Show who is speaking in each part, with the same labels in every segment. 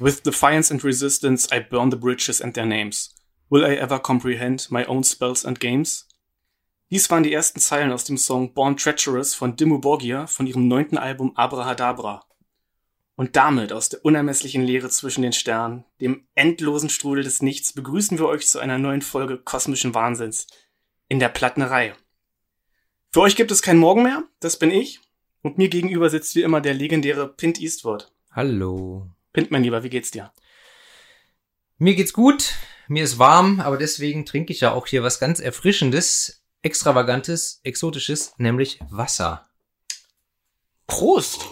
Speaker 1: With defiance and resistance I burn the bridges and their names. Will I ever comprehend my own spells and games? Dies waren die ersten Zeilen aus dem Song Born Treacherous von Dimmu Borgir von ihrem neunten Album Abrahadabra. Und damit aus der unermesslichen Leere zwischen den Sternen, dem endlosen Strudel des Nichts, begrüßen wir euch zu einer neuen Folge kosmischen Wahnsinns in der Plattnerei. Für euch gibt es kein Morgen mehr, das bin ich. Und mir gegenüber sitzt wie immer der legendäre Pint Eastwood.
Speaker 2: Hallo.
Speaker 1: Pint, mein Lieber, wie geht's dir?
Speaker 2: Mir geht's gut, mir ist warm, aber deswegen trinke ich ja auch hier was ganz Erfrischendes, Extravagantes, Exotisches, nämlich Wasser.
Speaker 1: Prost!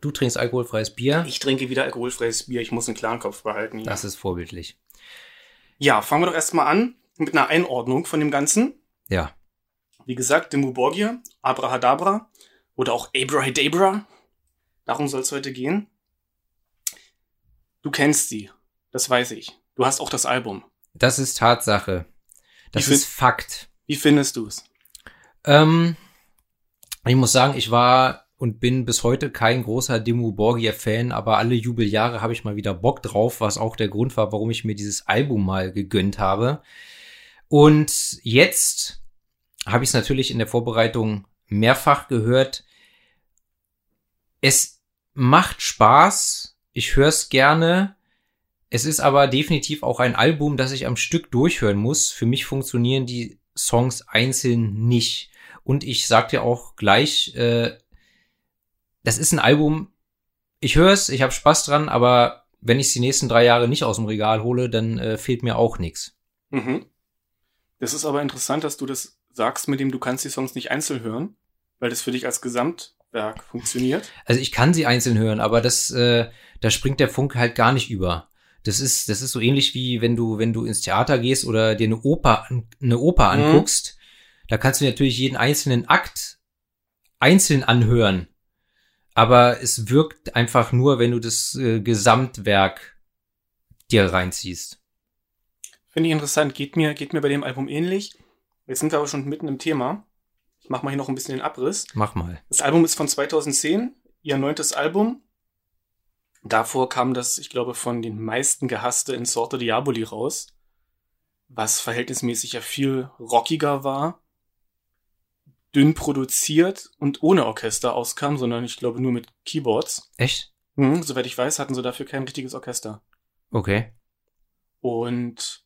Speaker 2: Du trinkst alkoholfreies Bier.
Speaker 1: Ich trinke wieder alkoholfreies Bier, ich muss einen klaren Kopf behalten. Hier.
Speaker 2: Das ist vorbildlich.
Speaker 1: Ja, fangen wir doch erstmal an mit einer Einordnung von dem Ganzen.
Speaker 2: Ja.
Speaker 1: Wie gesagt, Dimmu Borgir, Abrahadabra oder auch Abrahadabra. Darum soll es heute gehen. Du kennst sie, das weiß ich. Du hast auch das Album.
Speaker 2: Das ist Tatsache. Das ist Fakt.
Speaker 1: Wie findest du's?
Speaker 2: Ähm, ich muss sagen, ich war und bin bis heute kein großer Dimmu Borgir-Fan, aber alle Jubeljahre habe ich mal wieder Bock drauf, was auch der Grund war, warum ich mir dieses Album mal gegönnt habe. Und jetzt habe ich es natürlich in der Vorbereitung mehrfach gehört. Es macht Spaß, ich höre es gerne. Es ist aber definitiv auch ein Album, das ich am Stück durchhören muss. Für mich funktionieren die Songs einzeln nicht. Und ich sag dir auch gleich, äh, das ist ein Album, ich höre es, ich habe Spaß dran, aber wenn ich die nächsten drei Jahre nicht aus dem Regal hole, dann äh, fehlt mir auch nichts.
Speaker 1: Mhm. Das ist aber interessant, dass du das sagst, mit dem du kannst die Songs nicht einzeln hören, weil das für dich als Gesamtwerk funktioniert.
Speaker 2: Also ich kann sie einzeln hören, aber das, äh, da springt der Funke halt gar nicht über. Das ist, das ist so ähnlich wie wenn du, wenn du ins Theater gehst oder dir eine Oper, eine Oper
Speaker 1: Mhm.
Speaker 2: anguckst. Da kannst du natürlich jeden einzelnen Akt einzeln anhören. Aber es wirkt einfach nur, wenn du das äh, Gesamtwerk dir reinziehst.
Speaker 1: Finde ich interessant, geht mir, geht mir bei dem Album ähnlich. Jetzt sind wir aber schon mitten im Thema. Ich mache mal hier noch ein bisschen den Abriss.
Speaker 2: Mach mal.
Speaker 1: Das Album ist von 2010, ihr neuntes Album. Davor kam das, ich glaube, von den meisten gehasste in Sorte Diaboli raus, was verhältnismäßig ja viel rockiger war, dünn produziert und ohne Orchester auskam, sondern ich glaube nur mit Keyboards.
Speaker 2: Echt?
Speaker 1: Hm, soweit ich weiß, hatten sie dafür kein richtiges Orchester.
Speaker 2: Okay.
Speaker 1: Und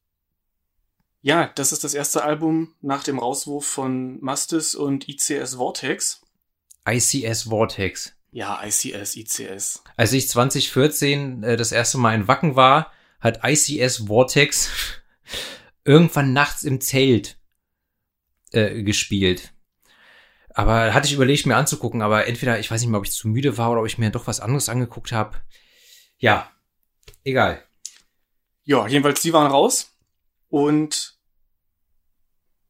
Speaker 1: ja, das ist das erste Album nach dem Rauswurf von Mastis und ICS Vortex.
Speaker 2: ICS Vortex.
Speaker 1: Ja, ICS, ICS.
Speaker 2: Als ich 2014 äh, das erste Mal in Wacken war, hat ICS Vortex irgendwann nachts im Zelt äh, gespielt. Aber hatte ich überlegt, mir anzugucken, aber entweder, ich weiß nicht mehr, ob ich zu müde war oder ob ich mir doch was anderes angeguckt habe. Ja, egal.
Speaker 1: Ja, jedenfalls, die waren raus. Und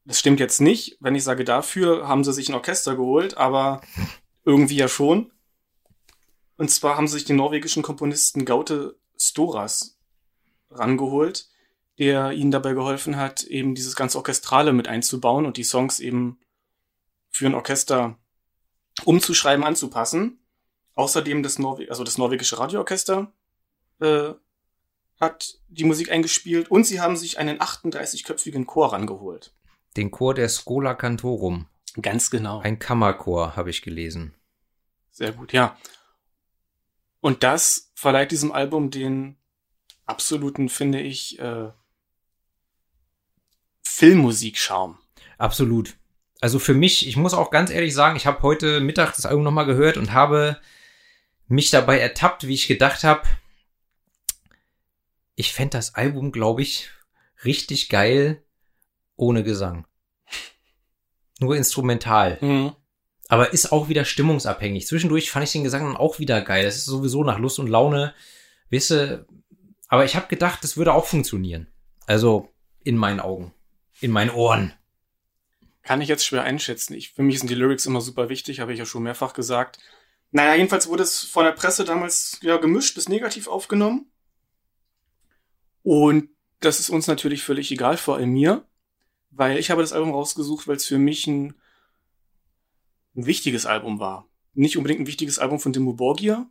Speaker 1: das stimmt jetzt nicht. Wenn ich sage dafür, haben sie sich ein Orchester geholt, aber irgendwie ja schon. Und zwar haben sie sich den norwegischen Komponisten Gaute Storas rangeholt, der ihnen dabei geholfen hat, eben dieses ganze Orchestrale mit einzubauen und die Songs eben für ein Orchester umzuschreiben, anzupassen. Außerdem das, Norwe also das norwegische Radioorchester äh, hat die Musik eingespielt und sie haben sich einen 38-köpfigen Chor rangeholt.
Speaker 2: Den Chor der Schola Cantorum.
Speaker 1: Ganz genau.
Speaker 2: Ein Kammerchor, habe ich gelesen.
Speaker 1: Sehr gut, ja. Und das verleiht diesem Album den absoluten, finde ich, äh, Filmmusikschaum.
Speaker 2: Absolut. Also für mich, ich muss auch ganz ehrlich sagen, ich habe heute Mittag das Album nochmal gehört und habe mich dabei ertappt, wie ich gedacht habe, ich fände das Album, glaube ich, richtig geil ohne Gesang. Nur instrumental.
Speaker 1: Mhm.
Speaker 2: Aber ist auch wieder stimmungsabhängig. Zwischendurch fand ich den Gesang dann auch wieder geil. Das ist sowieso nach Lust und Laune. Weißt du, aber ich habe gedacht, das würde auch funktionieren. Also in meinen Augen. In meinen Ohren.
Speaker 1: Kann ich jetzt schwer einschätzen. Ich, für mich sind die Lyrics immer super wichtig, habe ich ja schon mehrfach gesagt. Naja, jedenfalls wurde es von der Presse damals ja gemischt bis negativ aufgenommen. Und das ist uns natürlich völlig egal, vor allem mir, weil ich habe das Album rausgesucht, weil es für mich ein, ein wichtiges Album war. nicht unbedingt ein wichtiges Album von Dimmu Borgir.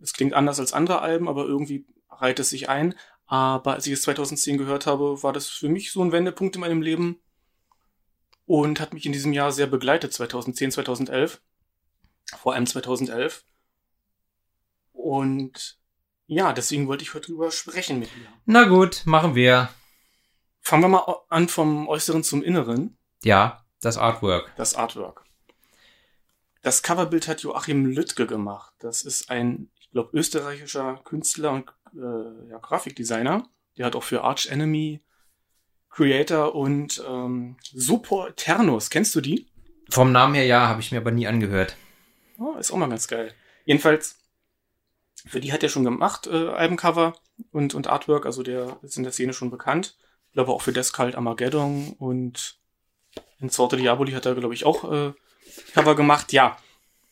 Speaker 1: Es klingt anders als andere Alben, aber irgendwie reiht es sich ein. Aber als ich es 2010 gehört habe, war das für mich so ein Wendepunkt in meinem Leben und hat mich in diesem Jahr sehr begleitet, 2010, 2011. Vor allem 2011. Und ja, deswegen wollte ich heute drüber sprechen mit dir.
Speaker 2: Na gut, machen wir.
Speaker 1: Fangen wir mal an vom Äußeren zum Inneren.
Speaker 2: Ja, das Artwork.
Speaker 1: Das Artwork. Das Coverbild hat Joachim Lüttke gemacht. Das ist ein, ich glaube, österreichischer Künstler und äh, ja, Grafikdesigner. Der hat auch für Arch Enemy Creator und ähm, Super Ternus. Kennst du die?
Speaker 2: Vom Namen her ja, habe ich mir aber nie angehört.
Speaker 1: Oh, ist auch mal ganz geil. Jedenfalls, für die hat er schon gemacht, äh, Albencover und, und Artwork. Also der ist in der Szene schon bekannt. Ich glaube auch für Descalt Armageddon und in Sorte Diaboli hat er, glaube ich, auch äh, Cover gemacht. Ja.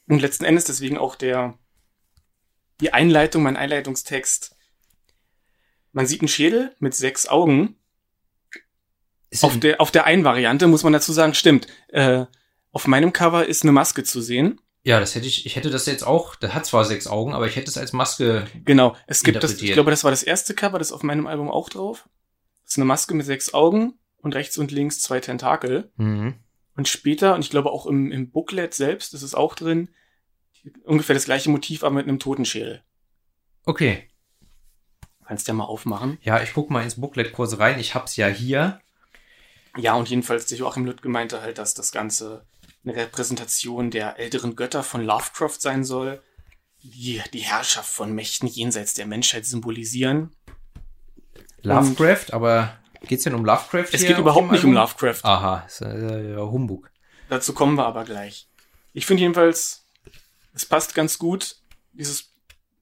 Speaker 1: Und letzten Endes deswegen auch der die Einleitung, mein Einleitungstext. Man sieht einen Schädel mit sechs Augen. Auf der, auf der einen Variante muss man dazu sagen, stimmt. Äh, auf meinem Cover ist eine Maske zu sehen.
Speaker 2: Ja, das hätte ich, ich hätte das jetzt auch, der hat zwar sechs Augen, aber ich hätte es als Maske.
Speaker 1: Genau, es gibt das, ich glaube, das war das erste Cover, das ist auf meinem Album auch drauf. Das ist eine Maske mit sechs Augen und rechts und links zwei Tentakel.
Speaker 2: Mhm.
Speaker 1: Und später, und ich glaube auch im, im Booklet selbst, ist es auch drin, ungefähr das gleiche Motiv, aber mit einem Totenschädel.
Speaker 2: Okay.
Speaker 1: Kannst ja mal aufmachen.
Speaker 2: Ja, ich guck mal ins Booklet kurz rein. Ich hab's ja hier.
Speaker 1: Ja, und jedenfalls, der Joachim Lüttke meinte halt, dass das Ganze eine Repräsentation der älteren Götter von Lovecraft sein soll, die die Herrschaft von Mächten jenseits der Menschheit symbolisieren.
Speaker 2: Lovecraft, aber geht's denn um Lovecraft?
Speaker 1: Es geht überhaupt nicht um Lovecraft.
Speaker 2: Aha, ist äh, Humbug.
Speaker 1: Dazu kommen wir aber gleich. Ich finde jedenfalls, es passt ganz gut, dieses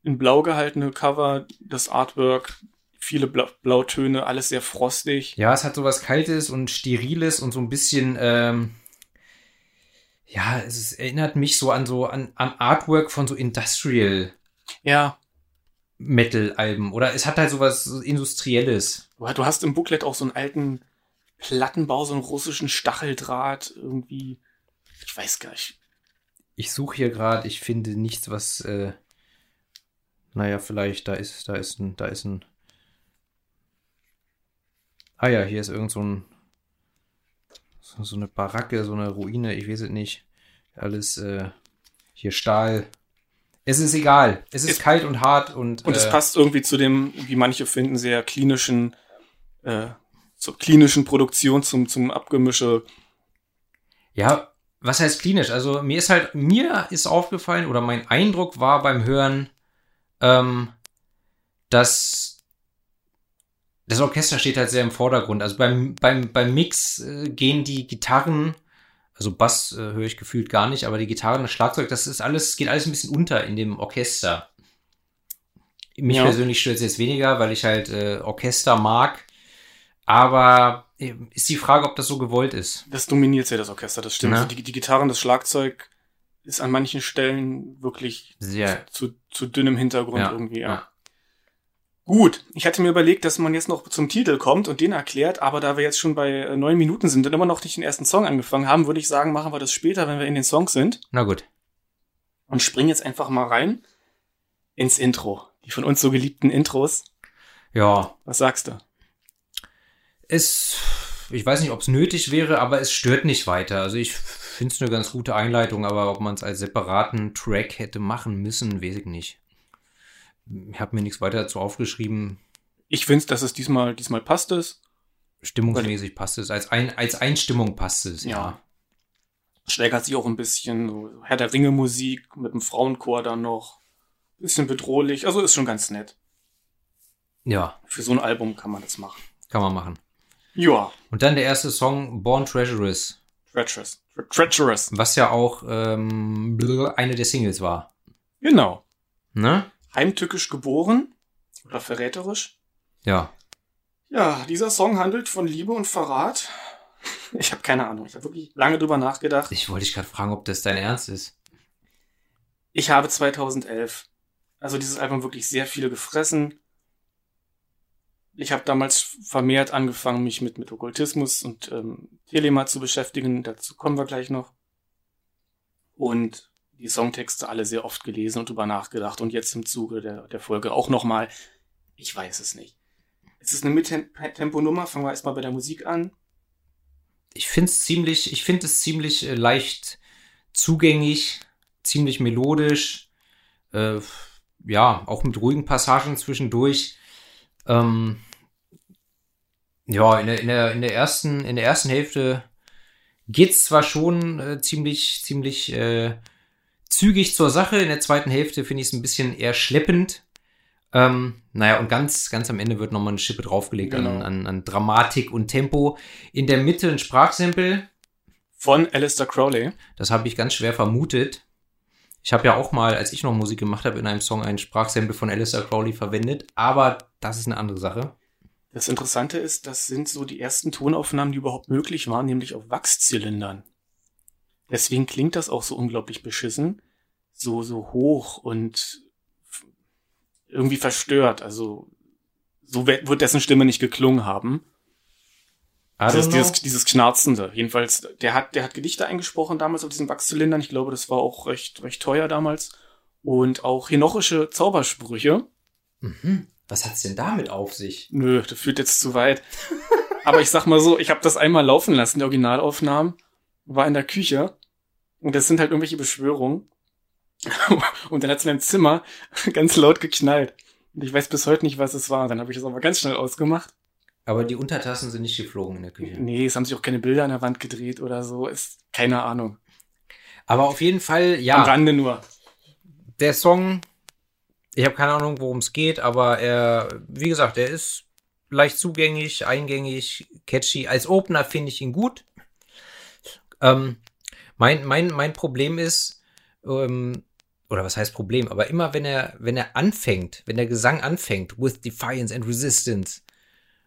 Speaker 1: in blau gehaltene Cover, das Artwork, viele Bla Blautöne, alles sehr frostig.
Speaker 2: Ja, es hat sowas Kaltes und Steriles und so ein bisschen, ähm, ja, es erinnert mich so an so an, an Artwork von so Industrial.
Speaker 1: Ja.
Speaker 2: Metal-Alben. Oder es hat halt sowas so Industrielles.
Speaker 1: Du hast im Booklet auch so einen alten Plattenbau, so einen russischen Stacheldraht, irgendwie. Ich weiß gar nicht.
Speaker 2: Ich suche hier gerade, ich finde nichts, was. Äh, naja, vielleicht, da ist, da ist ein, da ist ein. Ah ja, hier ist irgend so ein. So, so eine Baracke, so eine Ruine, ich weiß es nicht. Alles, äh, hier Stahl. Es ist egal. Es ist es, kalt und hart und.
Speaker 1: Und äh, es passt irgendwie zu dem, wie manche finden, sehr klinischen, äh, zur klinischen Produktion, zum, zum Abgemische.
Speaker 2: Ja, was heißt klinisch? Also mir ist halt, mir ist aufgefallen oder mein Eindruck war beim Hören, ähm, dass das Orchester steht halt sehr im Vordergrund. Also beim, beim, beim Mix äh, gehen die Gitarren, also Bass äh, höre ich gefühlt gar nicht, aber die Gitarren, das Schlagzeug, das ist alles, geht alles ein bisschen unter in dem Orchester. Mich ja. persönlich stört es jetzt weniger, weil ich halt äh, Orchester mag. Aber äh, ist die Frage, ob das so gewollt ist.
Speaker 1: Das dominiert ja das Orchester, das stimmt. Also die, die Gitarren, das Schlagzeug ist an manchen Stellen wirklich
Speaker 2: Sehr.
Speaker 1: Zu, zu, dünnem Hintergrund
Speaker 2: ja.
Speaker 1: irgendwie, ja. Gut, ich hatte mir überlegt, dass man jetzt noch zum Titel kommt und den erklärt, aber da wir jetzt schon bei äh, neun Minuten sind und immer noch nicht den ersten Song angefangen haben, würde ich sagen, machen wir das später, wenn wir in den Songs sind.
Speaker 2: Na gut.
Speaker 1: Und springen jetzt einfach mal rein ins Intro. Die von uns so geliebten Intros.
Speaker 2: Ja.
Speaker 1: Was sagst du?
Speaker 2: Es, ich weiß nicht, ob es nötig wäre, aber es stört nicht weiter. Also ich finde es eine ganz gute Einleitung, aber ob man es als separaten Track hätte machen müssen, weiß ich nicht. Ich habe mir nichts weiter dazu aufgeschrieben.
Speaker 1: Ich finde, dass es diesmal, diesmal passt es.
Speaker 2: Stimmungsmäßig passt es. Als, ein, als Einstimmung passt es, ja. ja.
Speaker 1: Steigert sich auch ein bisschen, so Herr der Ringe Musik mit dem Frauenchor dann noch. Bisschen bedrohlich, also ist schon ganz nett.
Speaker 2: Ja.
Speaker 1: Für so ein Album kann man das machen.
Speaker 2: Kann man machen.
Speaker 1: Ja.
Speaker 2: Und dann der erste Song, Born Treacherous.
Speaker 1: Treacherous. Treacherous.
Speaker 2: Was ja auch ähm, eine der Singles war.
Speaker 1: Genau.
Speaker 2: Ne?
Speaker 1: Heimtückisch geboren oder verräterisch.
Speaker 2: Ja.
Speaker 1: Ja, dieser Song handelt von Liebe und Verrat. Ich habe keine Ahnung. Ich habe wirklich lange drüber nachgedacht.
Speaker 2: Ich wollte dich gerade fragen, ob das dein Ernst ist.
Speaker 1: Ich habe 2011, also dieses Album wirklich sehr viele gefressen. Ich habe damals vermehrt angefangen, mich mit, mit Okkultismus und ähm, Telema zu beschäftigen. Dazu kommen wir gleich noch. Und die Songtexte alle sehr oft gelesen und drüber nachgedacht und jetzt im Zuge der, der Folge auch nochmal. Ich weiß es nicht. Es ist eine Mittempo-Nummer, fangen wir erstmal bei der Musik an.
Speaker 2: Ich finde es ziemlich, ich finde es ziemlich äh, leicht zugänglich, ziemlich melodisch, äh, ja, auch mit ruhigen Passagen zwischendurch. Ähm, ja, in der, in der, in der ersten, in der ersten Hälfte geht's zwar schon äh, ziemlich, ziemlich äh, zügig zur Sache. In der zweiten Hälfte finde ich es ein bisschen eher schleppend. Ähm, naja, und ganz, ganz am Ende wird nochmal eine Schippe draufgelegt genau. an, an, an Dramatik und Tempo. In der Mitte ein Sprachsample.
Speaker 1: Von Alistair Crowley.
Speaker 2: Das habe ich ganz schwer vermutet. Ich habe ja auch mal, als ich noch Musik gemacht habe, in einem Song ein Sprachsample von Alistair Crowley verwendet, aber das ist eine andere Sache.
Speaker 1: Das Interessante ist, das sind so die ersten Tonaufnahmen, die überhaupt möglich waren, nämlich auf Wachszylindern. Deswegen klingt das auch so unglaublich beschissen, so, so hoch und irgendwie verstört. Also, so wird dessen Stimme nicht geklungen haben. Also dieses, dieses Knarzende. Jedenfalls, der hat, der hat Gedichte eingesprochen damals auf diesen Wachszylindern. Ich glaube, das war auch recht, recht teuer damals. Und auch henochische Zaubersprüche.
Speaker 2: Mhm. Was hat's denn damit auf sich?
Speaker 1: Nö, das führt jetzt zu weit. Aber ich sag mal so, ich habe das einmal laufen lassen, die Originalaufnahmen, war in der Küche und das sind halt irgendwelche Beschwörungen. und dann hat's in meinem Zimmer ganz laut geknallt. Und ich weiß bis heute nicht, was es war. Dann habe ich das aber ganz schnell ausgemacht.
Speaker 2: Aber die Untertassen sind nicht geflogen in der Küche.
Speaker 1: Nee, es haben sich auch keine Bilder an der Wand gedreht oder so. Ist keine Ahnung.
Speaker 2: Aber auf jeden Fall, ja.
Speaker 1: Am Rande nur.
Speaker 2: Der Song ich habe keine Ahnung, worum es geht, aber er, wie gesagt, er ist leicht zugänglich, eingängig, catchy. Als Opener finde ich ihn gut. Ähm, mein, mein, mein Problem ist, ähm, oder was heißt Problem, aber immer wenn er, wenn er anfängt, wenn der Gesang anfängt, with Defiance and Resistance,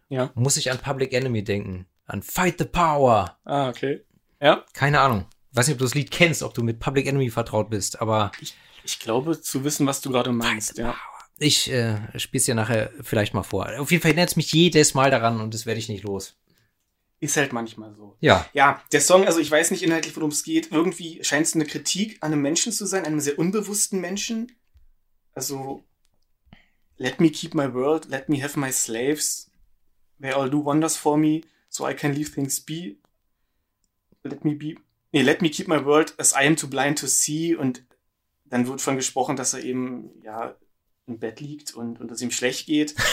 Speaker 1: ja.
Speaker 2: muss ich an Public Enemy denken. An Fight the Power.
Speaker 1: Ah, okay. Ja.
Speaker 2: Keine Ahnung. Weiß nicht, ob du das Lied kennst, ob du mit Public Enemy vertraut bist, aber.
Speaker 1: Ich ich glaube zu wissen, was du gerade meinst, ja.
Speaker 2: Ich äh, spiele es dir nachher vielleicht mal vor. Auf jeden Fall erinnert es mich jedes Mal daran und das werde ich nicht los.
Speaker 1: Ist halt manchmal so.
Speaker 2: Ja.
Speaker 1: Ja, der Song, also ich weiß nicht inhaltlich, worum es geht. Irgendwie scheint es eine Kritik an einem Menschen zu sein, einem sehr unbewussten Menschen. Also, let me keep my world, let me have my slaves. They all do wonders for me, so I can leave things be. Let me be. Nee, let me keep my world as I am too blind to see. Und dann wird von gesprochen, dass er eben ja im Bett liegt und, und es ihm schlecht geht.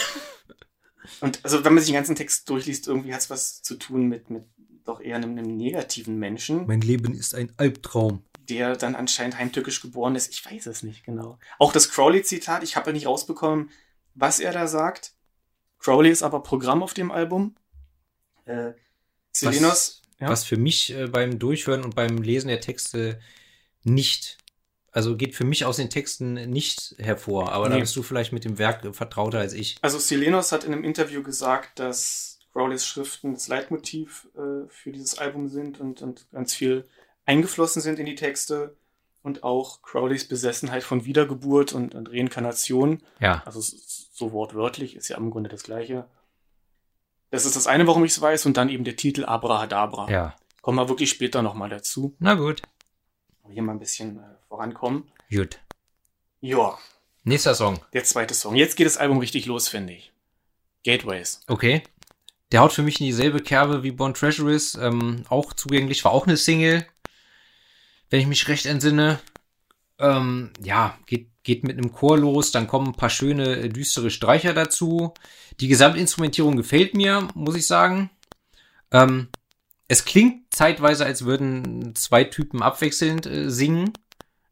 Speaker 1: und also wenn man sich den ganzen Text durchliest, irgendwie hat es was zu tun mit, mit doch eher einem, einem negativen Menschen.
Speaker 2: Mein Leben ist ein Albtraum.
Speaker 1: Der dann anscheinend heimtückisch geboren ist. Ich weiß es nicht genau. Auch das Crowley-Zitat, ich habe ja nicht rausbekommen, was er da sagt. Crowley ist aber Programm auf dem Album. Äh,
Speaker 2: Selenos. Was, ja? was für mich äh, beim Durchhören und beim Lesen der Texte nicht also geht für mich aus den Texten nicht hervor, aber nee. da bist du vielleicht mit dem Werk vertrauter als ich.
Speaker 1: Also Silenos hat in einem Interview gesagt, dass Crowleys Schriften das Leitmotiv äh, für dieses Album sind und, und ganz viel eingeflossen sind in die Texte und auch Crowleys Besessenheit von Wiedergeburt und, und Reinkarnation.
Speaker 2: Ja.
Speaker 1: Also so wortwörtlich ist ja im Grunde das Gleiche. Das ist das eine, warum ich es weiß, und dann eben der Titel Abrahadabra.
Speaker 2: Ja.
Speaker 1: Kommen wir wirklich später nochmal dazu.
Speaker 2: Na gut.
Speaker 1: Hier mal ein bisschen äh, vorankommen.
Speaker 2: Gut.
Speaker 1: Ja.
Speaker 2: Nächster Song.
Speaker 1: Der zweite Song. Jetzt geht das Album richtig los, finde ich. Gateways.
Speaker 2: Okay. Der haut für mich in dieselbe Kerbe wie Born Treasuries. Ähm, auch zugänglich, war auch eine Single. Wenn ich mich recht entsinne. Ähm, ja, geht, geht mit einem Chor los, dann kommen ein paar schöne, äh, düstere Streicher dazu. Die Gesamtinstrumentierung gefällt mir, muss ich sagen. Ähm, es klingt zeitweise, als würden zwei Typen abwechselnd äh, singen.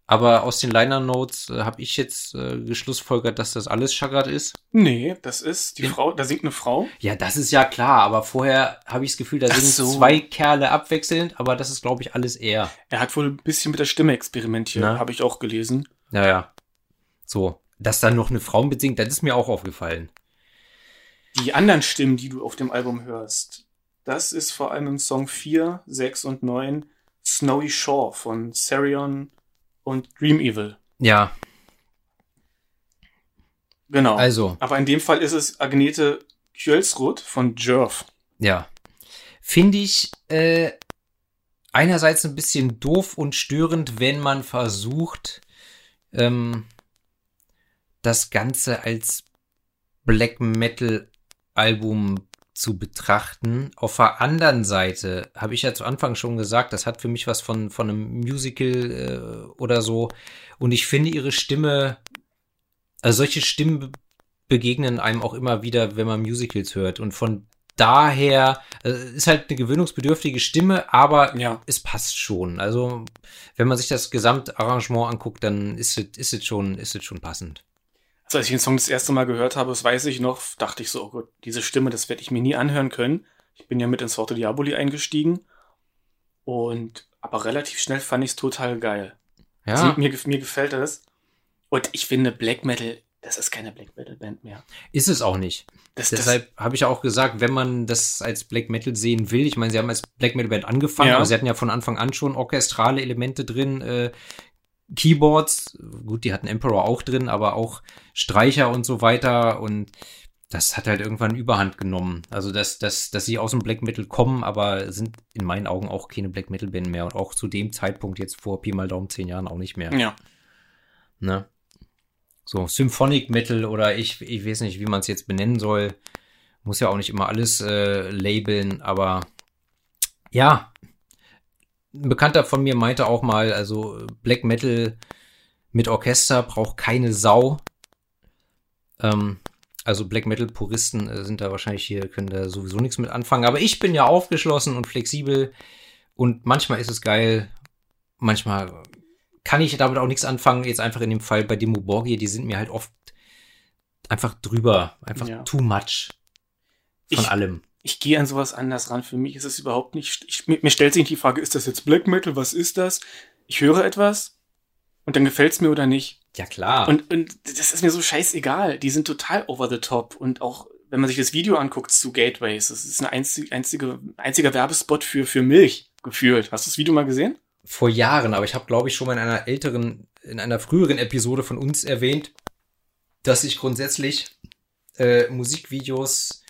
Speaker 2: Aber aus den Liner Notes äh, habe ich jetzt äh, geschlussfolgert, dass das alles Chagrat ist.
Speaker 1: Nee, das ist die ja. Frau, da singt eine Frau.
Speaker 2: Ja, das ist ja klar, aber vorher habe ich das Gefühl, da singen so. zwei Kerle abwechselnd, aber das ist, glaube ich, alles er.
Speaker 1: Er hat wohl ein bisschen mit der Stimme experimentiert, habe ich auch gelesen.
Speaker 2: Naja. So, dass da noch eine Frau mitsingt, das ist mir auch aufgefallen.
Speaker 1: Die anderen Stimmen, die du auf dem Album hörst, das ist vor allem im Song 4, 6 und 9 Snowy Shore von Sarion und Dream Evil.
Speaker 2: Ja.
Speaker 1: Genau.
Speaker 2: Also.
Speaker 1: Aber in dem Fall ist es Agnete Kjölsrud von Jerv.
Speaker 2: Ja. Finde ich äh, einerseits ein bisschen doof und störend, wenn man versucht, ähm, das Ganze als Black Metal Album zu betrachten. Auf der anderen Seite habe ich ja zu Anfang schon gesagt, das hat für mich was von, von einem Musical äh, oder so. Und ich finde ihre Stimme, also solche Stimmen begegnen einem auch immer wieder, wenn man Musicals hört. Und von daher äh, ist halt eine gewöhnungsbedürftige Stimme, aber ja. es passt schon. Also wenn man sich das Gesamtarrangement anguckt, dann ist es ist es schon ist es schon passend.
Speaker 1: Also als ich den Song das erste Mal gehört habe, das weiß ich noch, dachte ich so, oh Gott, diese Stimme, das werde ich mir nie anhören können. Ich bin ja mit ins Sorte Diaboli eingestiegen und aber relativ schnell fand ich es total geil. Ja. Also, mir, mir gefällt das. Und ich finde Black Metal, das ist keine Black Metal Band mehr.
Speaker 2: Ist es auch nicht. Das, Deshalb habe ich auch gesagt, wenn man das als Black Metal sehen will, ich meine, sie haben als Black Metal Band angefangen, ja. aber sie hatten ja von Anfang an schon orchestrale Elemente drin, äh, Keyboards, gut, die hatten Emperor auch drin, aber auch Streicher und so weiter und das hat halt irgendwann Überhand genommen. Also, dass, dass, dass sie aus dem Black Metal kommen, aber sind in meinen Augen auch keine Black Metal Band mehr und auch zu dem Zeitpunkt jetzt vor Pi mal Daumen zehn Jahren auch nicht mehr.
Speaker 1: Ja.
Speaker 2: Ne? So, Symphonic Metal oder ich, ich weiß nicht, wie man es jetzt benennen soll. Muss ja auch nicht immer alles äh, labeln, aber ja, ein Bekannter von mir meinte auch mal, also Black Metal mit Orchester braucht keine Sau. Ähm, also Black Metal Puristen äh, sind da wahrscheinlich hier, können da sowieso nichts mit anfangen. Aber ich bin ja aufgeschlossen und flexibel und manchmal ist es geil, manchmal kann ich damit auch nichts anfangen. Jetzt einfach in dem Fall bei Demo Borgia, die sind mir halt oft einfach drüber, einfach ja. too much von
Speaker 1: ich,
Speaker 2: allem
Speaker 1: ich gehe an sowas anders ran. Für mich ist es überhaupt nicht. Ich, mir, mir stellt sich nicht die Frage, ist das jetzt Black Metal? Was ist das? Ich höre etwas und dann gefällt's mir oder nicht.
Speaker 2: Ja, klar.
Speaker 1: Und, und das ist mir so scheißegal. Die sind total over the top. Und auch, wenn man sich das Video anguckt zu Gateways, das ist ein einzig, einzige, einziger Werbespot für, für Milch gefühlt. Hast du das Video mal gesehen?
Speaker 2: Vor Jahren, aber ich habe, glaube ich, schon mal in einer älteren, in einer früheren Episode von uns erwähnt, dass ich grundsätzlich äh, Musikvideos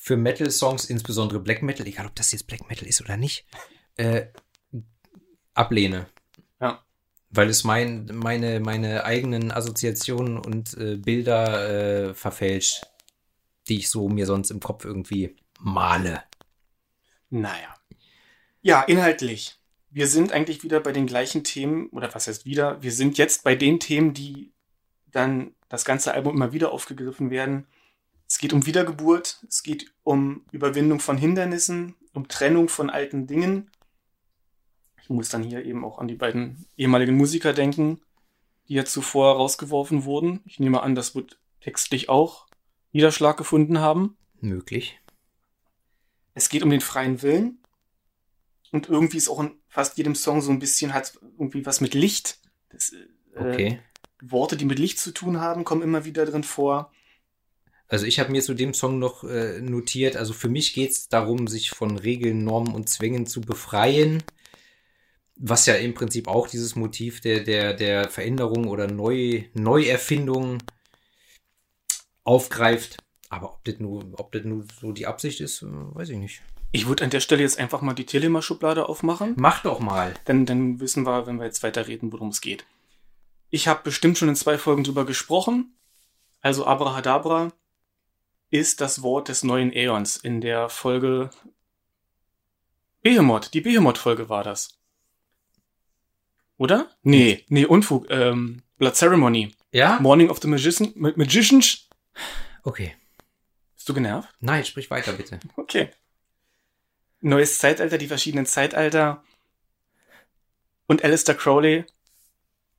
Speaker 2: für Metal-Songs, insbesondere Black Metal, egal ob das jetzt Black Metal ist oder nicht, äh, ablehne.
Speaker 1: Ja.
Speaker 2: Weil es mein, meine, meine eigenen Assoziationen und äh, Bilder äh, verfälscht, die ich so mir sonst im Kopf irgendwie male.
Speaker 1: Naja. Ja, inhaltlich. Wir sind eigentlich wieder bei den gleichen Themen, oder was heißt wieder? Wir sind jetzt bei den Themen, die dann das ganze Album immer wieder aufgegriffen werden. Es geht um Wiedergeburt, es geht um Überwindung von Hindernissen, um Trennung von alten Dingen. Ich muss dann hier eben auch an die beiden ehemaligen Musiker denken, die ja zuvor rausgeworfen wurden. Ich nehme an, das wird textlich auch Niederschlag gefunden haben.
Speaker 2: Möglich.
Speaker 1: Es geht um den freien Willen. Und irgendwie ist auch in fast jedem Song so ein bisschen, hat irgendwie was mit Licht. Das,
Speaker 2: äh, okay.
Speaker 1: Worte, die mit Licht zu tun haben, kommen immer wieder drin vor.
Speaker 2: Also ich habe mir zu dem Song noch äh, notiert, also für mich geht es darum, sich von Regeln, Normen und Zwängen zu befreien, was ja im Prinzip auch dieses Motiv der, der, der Veränderung oder Neu, Neuerfindung aufgreift. Aber ob das, nur, ob das nur so die Absicht ist, äh, weiß ich nicht.
Speaker 1: Ich würde an der Stelle jetzt einfach mal die Telema-Schublade aufmachen.
Speaker 2: Mach doch mal.
Speaker 1: Denn dann wissen wir, wenn wir jetzt weiterreden, worum es geht. Ich habe bestimmt schon in zwei Folgen drüber gesprochen. Also Abrahadabra ist das Wort des neuen Äons in der Folge Behemoth. Die Behemoth-Folge war das. Oder? Nee, nee, Unfug. Ähm, Blood Ceremony.
Speaker 2: Ja?
Speaker 1: Morning of the Magician, Magicians.
Speaker 2: Okay.
Speaker 1: Bist du genervt?
Speaker 2: Nein, sprich weiter, bitte.
Speaker 1: Okay. Neues Zeitalter, die verschiedenen Zeitalter. Und Alistair Crowley,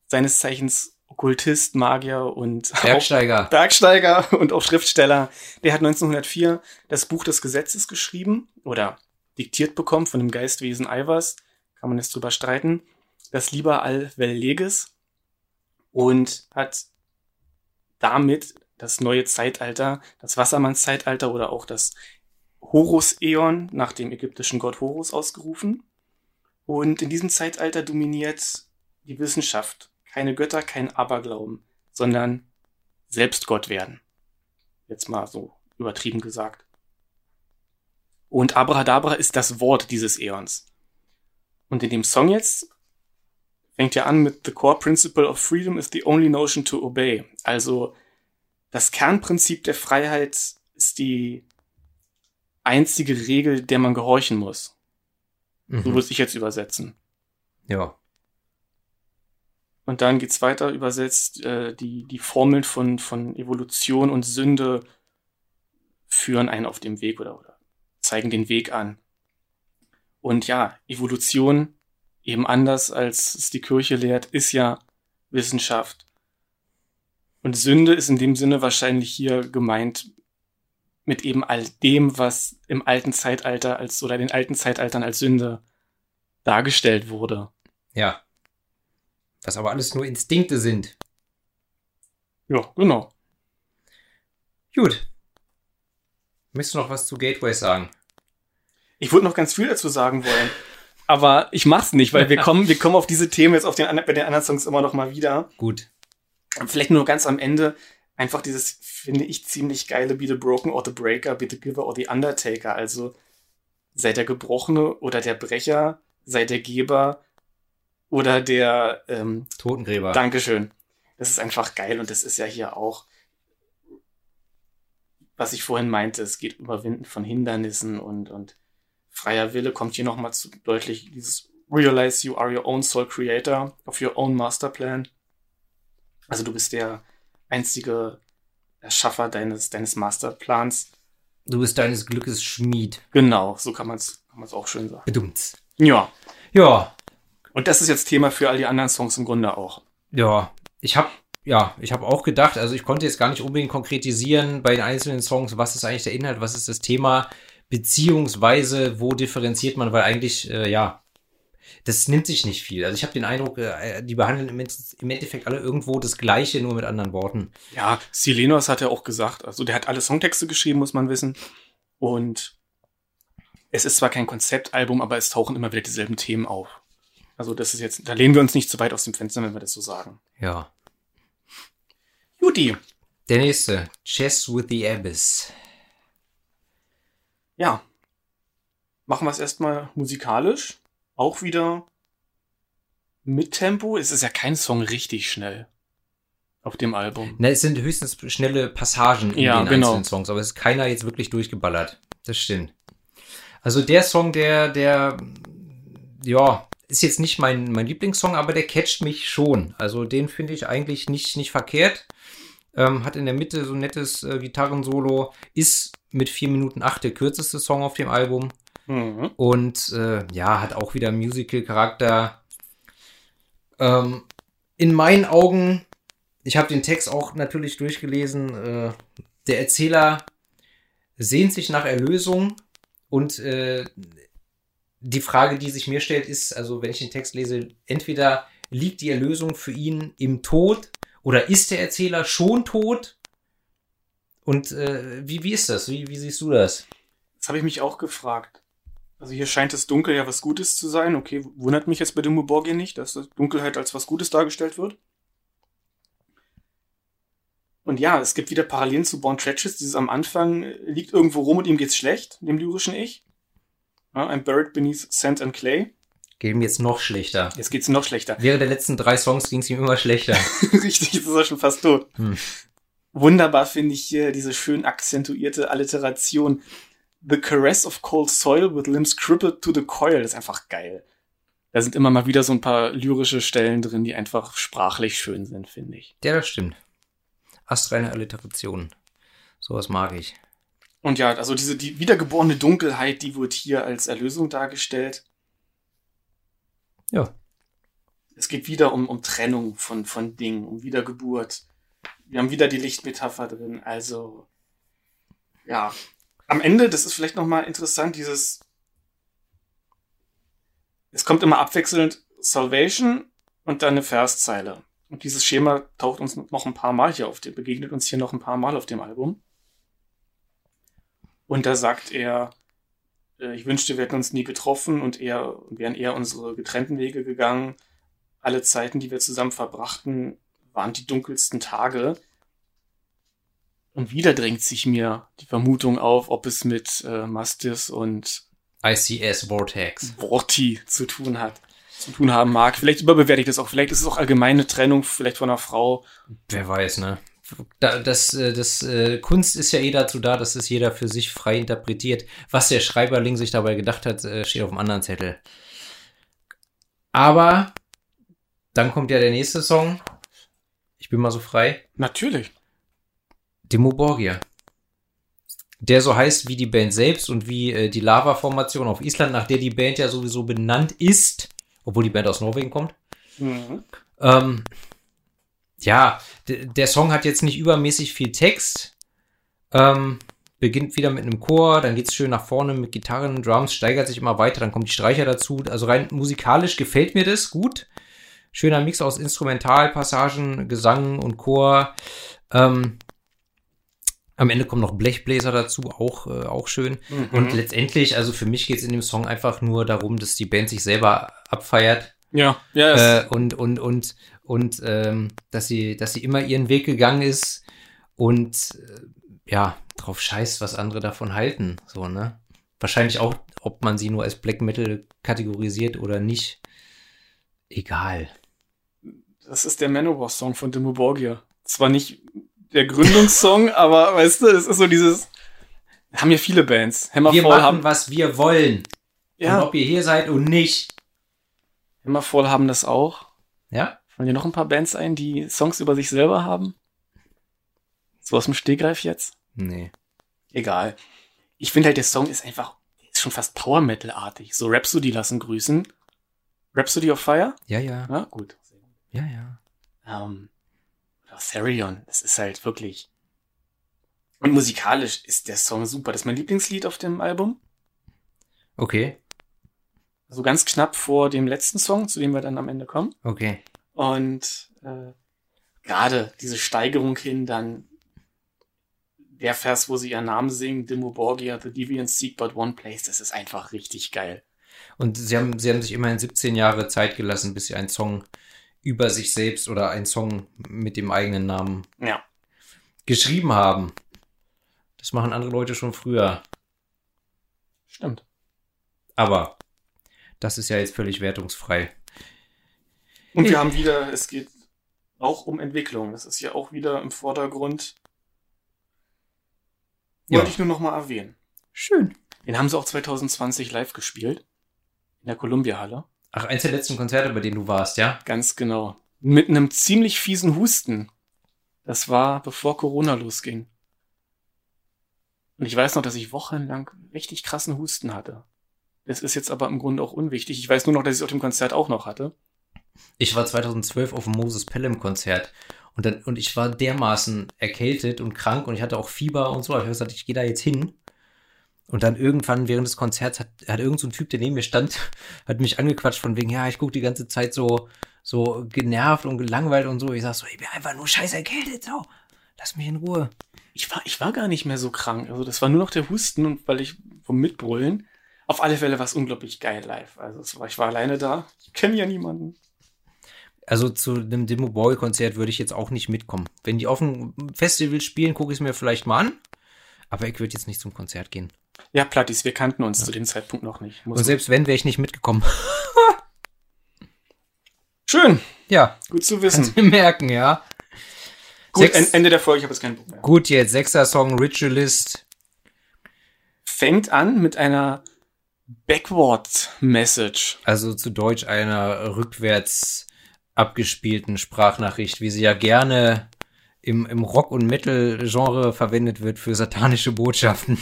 Speaker 1: seines Zeichens Okkultist, Magier und
Speaker 2: Bergsteiger.
Speaker 1: Bergsteiger und auch Schriftsteller. Der hat 1904 das Buch des Gesetzes geschrieben oder diktiert bekommen von dem Geistwesen Ivers. Kann man jetzt drüber streiten. Das Lieber all vel leges und hat damit das neue Zeitalter, das Wassermannszeitalter oder auch das Horus-Äon nach dem ägyptischen Gott Horus ausgerufen. Und in diesem Zeitalter dominiert die Wissenschaft keine Götter, kein Aberglauben, sondern selbst Gott werden. Jetzt mal so übertrieben gesagt. Und Abrahadabra ist das Wort dieses Äons. Und in dem Song jetzt fängt ja an mit The core principle of freedom is the only notion to obey. Also das Kernprinzip der Freiheit ist die einzige Regel, der man gehorchen muss.
Speaker 2: Mhm.
Speaker 1: So würde ich jetzt übersetzen.
Speaker 2: Ja.
Speaker 1: Und dann geht's weiter übersetzt, äh, die, die Formeln von, von Evolution und Sünde führen einen auf dem Weg oder, oder zeigen den Weg an. Und ja, Evolution, eben anders als es die Kirche lehrt, ist ja Wissenschaft. Und Sünde ist in dem Sinne wahrscheinlich hier gemeint mit eben all dem, was im alten Zeitalter als oder den alten Zeitaltern als Sünde dargestellt wurde.
Speaker 2: Ja. Was aber alles nur Instinkte sind.
Speaker 1: Ja, genau.
Speaker 2: Gut. Möchtest du noch was zu Gateway sagen?
Speaker 1: Ich würde noch ganz viel dazu sagen wollen, aber ich mach's nicht, weil wir kommen, wir kommen auf diese Themen jetzt auf den, bei den anderen Songs immer noch mal wieder.
Speaker 2: Gut.
Speaker 1: Vielleicht nur ganz am Ende einfach dieses, finde ich, ziemlich geile Be the Broken or the Breaker, Be the Giver or the Undertaker. Also sei der Gebrochene oder der Brecher, sei der Geber oder der ähm,
Speaker 2: Totengräber.
Speaker 1: Dankeschön. Das ist einfach geil und das ist ja hier auch, was ich vorhin meinte, es geht Überwinden von Hindernissen und, und freier Wille kommt hier nochmal zu deutlich dieses Realize you are your own soul creator of your own master plan. Also du bist der einzige Erschaffer deines, deines Masterplans.
Speaker 2: Du bist deines Glückes Schmied.
Speaker 1: Genau, so kann man es auch schön sagen.
Speaker 2: Bedummt.
Speaker 1: Ja,
Speaker 2: Ja.
Speaker 1: Und das ist jetzt Thema für all die anderen Songs im Grunde auch.
Speaker 2: Ja. Ich hab, ja, ich habe auch gedacht, also ich konnte jetzt gar nicht unbedingt konkretisieren bei den einzelnen Songs, was ist eigentlich der Inhalt, was ist das Thema, beziehungsweise wo differenziert man, weil eigentlich, äh, ja, das nimmt sich nicht viel. Also ich habe den Eindruck, äh, die behandeln im Endeffekt alle irgendwo das Gleiche, nur mit anderen Worten.
Speaker 1: Ja, Silenos hat ja auch gesagt, also der hat alle Songtexte geschrieben, muss man wissen. Und es ist zwar kein Konzeptalbum, aber es tauchen immer wieder dieselben Themen auf. Also das ist jetzt, da lehnen wir uns nicht zu weit aus dem Fenster, wenn wir das so sagen.
Speaker 2: Ja.
Speaker 1: Juti,
Speaker 2: Der nächste, Chess with the Abyss.
Speaker 1: ja. Machen wir es erstmal musikalisch. Auch wieder mit Tempo. Es ist ja kein Song richtig schnell auf dem Album.
Speaker 2: Na, es sind höchstens schnelle Passagen in
Speaker 1: Ja,
Speaker 2: den
Speaker 1: genau.
Speaker 2: einzelnen Songs, aber es ist keiner jetzt wirklich durchgeballert. Das stimmt. Also der Song, der, der, ja, ist jetzt nicht mein, mein Lieblingssong, aber der catcht mich schon. Also den finde ich eigentlich nicht, nicht verkehrt. Ähm, hat in der Mitte so ein nettes äh, Gitarrensolo. Ist mit 4 Minuten 8 der kürzeste Song auf dem Album.
Speaker 1: Mhm.
Speaker 2: Und äh, ja, hat auch wieder Musical-Charakter. Ähm, in meinen Augen, ich habe den Text auch natürlich durchgelesen, äh, der Erzähler sehnt sich nach Erlösung und äh, die Frage, die sich mir stellt, ist, also wenn ich den Text lese, entweder liegt die Erlösung für ihn im Tod oder ist der Erzähler schon tot? Und äh, wie, wie ist das? Wie, wie siehst du das?
Speaker 1: Das habe ich mich auch gefragt. Also hier scheint das Dunkel ja was Gutes zu sein. Okay, wundert mich jetzt bei dem Muborgi nicht, dass das Dunkelheit als was Gutes dargestellt wird. Und ja, es gibt wieder Parallelen zu Born Treacherous. Dieses am Anfang liegt irgendwo rum und ihm geht's schlecht, dem lyrischen Ich. I'm buried beneath sand and clay.
Speaker 2: Geht ihm jetzt noch schlechter.
Speaker 1: Jetzt geht's ihm noch schlechter.
Speaker 2: Während der letzten drei Songs ging es ihm immer schlechter.
Speaker 1: Richtig, jetzt ist er schon fast tot.
Speaker 2: Hm.
Speaker 1: Wunderbar finde ich hier diese schön akzentuierte Alliteration. The caress of cold soil with limbs crippled to the coil. Das ist einfach geil. Da sind immer mal wieder so ein paar lyrische Stellen drin, die einfach sprachlich schön sind, finde ich.
Speaker 2: Ja, das stimmt. Astreine Alliteration. Sowas mag ich.
Speaker 1: Und ja, also diese die wiedergeborene Dunkelheit, die wird hier als Erlösung dargestellt.
Speaker 2: Ja.
Speaker 1: Es geht wieder um, um Trennung von, von Dingen, um Wiedergeburt. Wir haben wieder die Lichtmetapher drin. Also, ja. Am Ende, das ist vielleicht nochmal interessant, dieses. Es kommt immer abwechselnd Salvation und dann eine Verszeile. Und dieses Schema taucht uns noch ein paar Mal hier auf begegnet uns hier noch ein paar Mal auf dem Album. Und da sagt er, äh, ich wünschte, wir hätten uns nie getroffen und eher, wären eher unsere getrennten Wege gegangen. Alle Zeiten, die wir zusammen verbrachten, waren die dunkelsten Tage. Und wieder drängt sich mir die Vermutung auf, ob es mit äh, Mastis und
Speaker 2: ICS Vortex.
Speaker 1: Vorti zu tun hat, zu tun haben mag. Vielleicht überbewerte ich das auch. Vielleicht ist es auch allgemeine Trennung, vielleicht von einer Frau.
Speaker 2: Wer weiß, ne? Da, das, äh, das äh, Kunst ist ja eh dazu da, dass es jeder für sich frei interpretiert. Was der Schreiberling sich dabei gedacht hat, äh, steht auf dem anderen Zettel. Aber dann kommt ja der nächste Song. Ich bin mal so frei.
Speaker 1: Natürlich.
Speaker 2: Demo Borgia. Der so heißt wie die Band selbst und wie die Lava-Formation auf Island, nach der die Band ja sowieso benannt ist, obwohl die Band aus Norwegen kommt.
Speaker 1: Mhm.
Speaker 2: Ähm, ja, der Song hat jetzt nicht übermäßig viel Text. Ähm, beginnt wieder mit einem Chor, dann geht's schön nach vorne mit Gitarren, Drums, steigert sich immer weiter, dann kommen die Streicher dazu. Also rein musikalisch gefällt mir das gut. Schöner Mix aus Instrumentalpassagen, Gesang und Chor. Ähm, am Ende kommen noch Blechbläser dazu, auch, äh, auch schön.
Speaker 1: Mhm.
Speaker 2: Und letztendlich, also für mich geht's in dem Song einfach nur darum, dass die Band sich selber abfeiert
Speaker 1: Ja, ja, es-
Speaker 2: äh, und und und und ähm, dass sie dass sie immer ihren Weg gegangen ist und äh, ja drauf scheißt, was andere davon halten, so ne? Wahrscheinlich auch, ob man sie nur als Black Metal kategorisiert oder nicht. Egal.
Speaker 1: das ist der Manowar-Song von Demo Borgia. Zwar nicht der Gründungssong, aber weißt du, es ist so dieses. Haben ja viele Bands.
Speaker 2: Wir
Speaker 1: Hammerfall
Speaker 2: machen,
Speaker 1: haben.
Speaker 2: was wir wollen. Und
Speaker 1: Ja,
Speaker 2: ob ihr hier seid und nicht.
Speaker 1: Hammerfall haben das auch.
Speaker 2: Ja?
Speaker 1: Fallen dir noch ein paar Bands ein, die Songs über sich selber haben? So aus dem Stegreif jetzt?
Speaker 2: Nee.
Speaker 1: Egal. Ich finde halt, der Song ist einfach, ist schon fast Power Metal-artig. So Rhapsody lassen grüßen. Rhapsody of Fire?
Speaker 2: Ja, ja.
Speaker 1: Ja, gut.
Speaker 2: Ja, ja.
Speaker 1: Ähm, oder Therion. Es ist halt wirklich. Und musikalisch ist der Song super. Das ist mein Lieblingslied auf dem Album.
Speaker 2: Okay.
Speaker 1: Also ganz knapp vor dem letzten Song, zu dem wir dann am Ende kommen.
Speaker 2: Okay.
Speaker 1: Und äh, gerade diese Steigerung hin, dann der Vers, wo sie ihren Namen singen, Dimo Borgia, The Deviants Seek But One Place, das ist einfach richtig geil.
Speaker 2: Und sie haben, sie haben sich immerhin 17 Jahre Zeit gelassen, bis sie einen Song über sich selbst oder einen Song mit dem eigenen Namen
Speaker 1: Ja.
Speaker 2: geschrieben haben. Das machen andere Leute schon früher.
Speaker 1: Stimmt.
Speaker 2: Aber das ist ja jetzt völlig wertungsfrei.
Speaker 1: Und wir haben wieder, es geht auch um Entwicklung. Das ist ja auch wieder im Vordergrund.
Speaker 2: Ja.
Speaker 1: Wollte ich nur noch mal erwähnen.
Speaker 2: Schön.
Speaker 1: Den haben sie auch 2020 live gespielt. In der Columbia-Halle.
Speaker 2: Ach, eins der letzten Konzerte, bei denen du warst, ja?
Speaker 1: Ganz genau. Mit einem ziemlich fiesen Husten. Das war bevor Corona losging. Und ich weiß noch, dass ich wochenlang richtig krassen Husten hatte. Das ist jetzt aber im Grunde auch unwichtig. Ich weiß nur noch, dass ich es auf dem Konzert auch noch hatte.
Speaker 2: Ich war 2012 auf dem Moses Pelham Konzert und dann und ich war dermaßen erkältet und krank und ich hatte auch Fieber und so. Ich habe gesagt, ich gehe da jetzt hin. Und dann irgendwann während des Konzerts hat, hat irgend so ein Typ, der neben mir stand, hat mich angequatscht von wegen, ja, ich gucke die ganze Zeit so so genervt und gelangweilt und so. Ich sag so, ich bin einfach nur scheiße erkältet, so. Lass mich in Ruhe.
Speaker 1: Ich war, ich war gar nicht mehr so krank. Also das war nur noch der Husten und weil ich vom Mitbrüllen. Auf alle Fälle war es unglaublich geil live. Also war, ich war alleine da. Ich kenne ja niemanden.
Speaker 2: Also zu einem Demo Boy Konzert würde ich jetzt auch nicht mitkommen. Wenn die auf dem Festival spielen, gucke ich es mir vielleicht mal an. Aber ich würde jetzt nicht zum Konzert gehen.
Speaker 1: Ja, Plattis, wir kannten uns zu dem Zeitpunkt noch nicht. Muss
Speaker 2: Und selbst wenn, wäre ich nicht mitgekommen.
Speaker 1: Schön,
Speaker 2: Ja,
Speaker 1: gut zu wissen.
Speaker 2: merken, ja.
Speaker 1: Gut,
Speaker 2: Sechs-
Speaker 1: en- Ende der Folge, ich habe jetzt keinen Bock mehr.
Speaker 2: Gut, jetzt sechster Song, Ritualist.
Speaker 1: Fängt an mit einer Backward Message.
Speaker 2: Also zu Deutsch einer rückwärts abgespielten Sprachnachricht, wie sie ja gerne im, im Rock- und Metal-Genre verwendet wird für satanische Botschaften.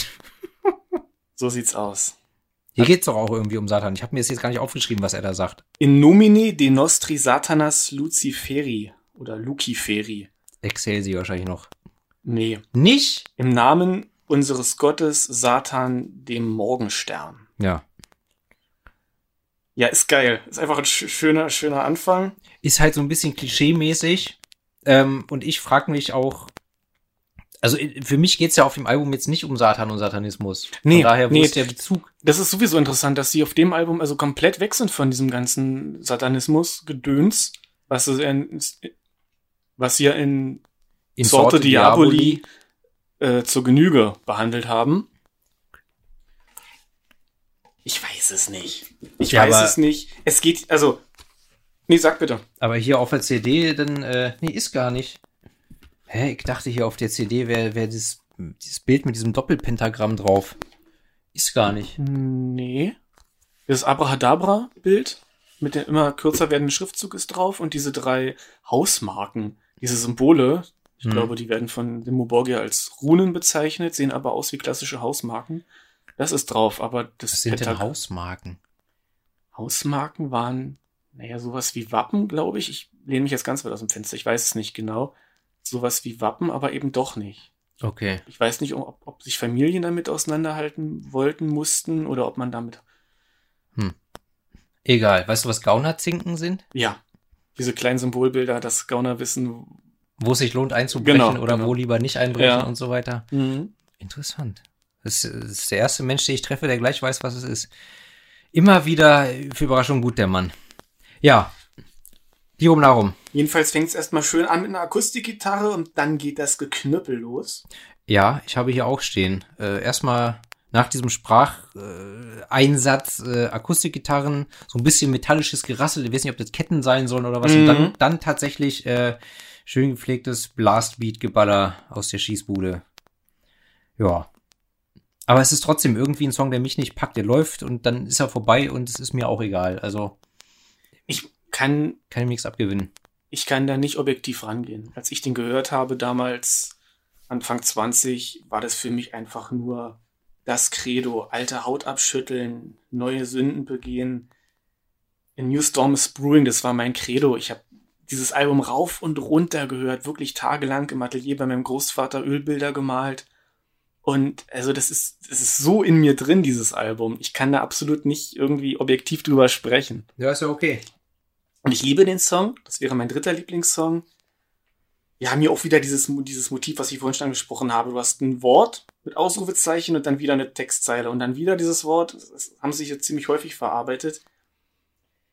Speaker 1: So sieht's aus.
Speaker 2: Hier geht's doch auch irgendwie um Satan. Ich habe mir das jetzt gar nicht aufgeschrieben, was er da sagt.
Speaker 1: In nomine de nostri satanas luciferi oder luciferi.
Speaker 2: Excelsior wahrscheinlich noch.
Speaker 1: Nee,
Speaker 2: Nicht?
Speaker 1: im Namen unseres Gottes Satan, dem Morgenstern.
Speaker 2: Ja.
Speaker 1: Ja, ist geil. Ist einfach ein sch schöner, schöner Anfang.
Speaker 2: ist halt so ein bisschen klischee-mäßig. Ähm, und ich frage mich auch, also i- für mich geht's ja auf dem Album jetzt nicht um Satan und Satanismus. Von
Speaker 1: Nee,
Speaker 2: daher, wo
Speaker 1: nee.
Speaker 2: ist der Bezug?
Speaker 1: Das ist sowieso interessant, dass sie auf dem Album also komplett weg sind von diesem ganzen Satanismus-Gedöns, was sie in, was sie ja in
Speaker 2: In
Speaker 1: Sorte Diaboli äh, zur Genüge behandelt haben. Ich weiß es nicht. Ich
Speaker 2: Ja,
Speaker 1: weiß es nicht. Es geht, also, nee, sag bitte.
Speaker 2: Aber hier auf der CD, dann, äh, nee, ist gar nicht. Hä, ich dachte hier auf der CD wäre wär dieses, dieses Bild mit diesem Doppelpentagramm drauf. Ist gar nicht.
Speaker 1: Nee. Das Abrahadabra-Bild mit dem immer kürzer werdenden Schriftzug ist drauf und diese drei Hausmarken, diese Symbole, ich
Speaker 2: Hm.
Speaker 1: glaube, die werden von dem Muborgia als Runen bezeichnet, sehen aber aus wie klassische Hausmarken. Das ist drauf, aber das
Speaker 2: Was sind denn
Speaker 1: Pentag-
Speaker 2: Hausmarken?
Speaker 1: Hausmarken waren, naja, sowas wie Wappen, glaube ich. Ich lehne mich jetzt ganz weit aus dem Fenster, ich weiß es nicht genau. Sowas wie Wappen, aber eben doch nicht.
Speaker 2: Okay.
Speaker 1: Ich weiß nicht, ob, ob sich Familien damit auseinanderhalten wollten, mussten oder ob man damit.
Speaker 2: Egal. Weißt du, was Gaunerzinken sind?
Speaker 1: Ja, diese kleinen Symbolbilder, das Gauner wissen.
Speaker 2: Wo es sich lohnt einzubrechen
Speaker 1: Genau,
Speaker 2: oder
Speaker 1: genau.
Speaker 2: wo lieber nicht einbrechen
Speaker 1: Ja.
Speaker 2: und so weiter. Interessant. Das ist, das ist der erste Mensch, den ich treffe, der gleich weiß, was es ist. Immer wieder für Überraschung gut, der Mann. Ja. Die oben darum.
Speaker 1: Jedenfalls fängt es erstmal schön an mit einer Akustikgitarre und dann geht das Geknüppel los.
Speaker 2: Ja, ich habe hier auch stehen. Äh, erstmal nach diesem Spracheinsatz äh, äh, Akustikgitarren, so ein bisschen metallisches Gerassel. Ich weiß nicht, ob das Ketten sein sollen oder was. Und
Speaker 1: Mhm.
Speaker 2: dann, dann tatsächlich äh, schön gepflegtes Blastbeat-Geballer aus der Schießbude. Ja. Aber es ist trotzdem irgendwie ein Song, der mich nicht packt. Der läuft und dann ist er vorbei und es ist mir auch egal. Also
Speaker 1: Ich kann,
Speaker 2: kann ich nichts abgewinnen.
Speaker 1: ich kann da nicht objektiv rangehen. Als ich den gehört habe, damals Anfang 20, war das für mich einfach nur das Credo. Alte Haut abschütteln, neue Sünden begehen. A New Storm is Brewing, das war mein Credo. Ich habe dieses Album rauf und runter gehört, wirklich tagelang im Atelier bei meinem Großvater Ölbilder gemalt. Und also das ist, das ist so in mir drin, dieses Album. Ich kann da absolut nicht irgendwie objektiv drüber sprechen.
Speaker 2: Ja, ist ja okay.
Speaker 1: Und ich liebe den Song. Das wäre mein dritter Lieblingssong. Wir haben hier auch wieder dieses, dieses Motiv, was ich vorhin schon angesprochen habe. Du hast ein Wort mit Ausrufezeichen und dann wieder eine Textzeile und dann wieder dieses Wort. Das haben sie hier ziemlich häufig verarbeitet.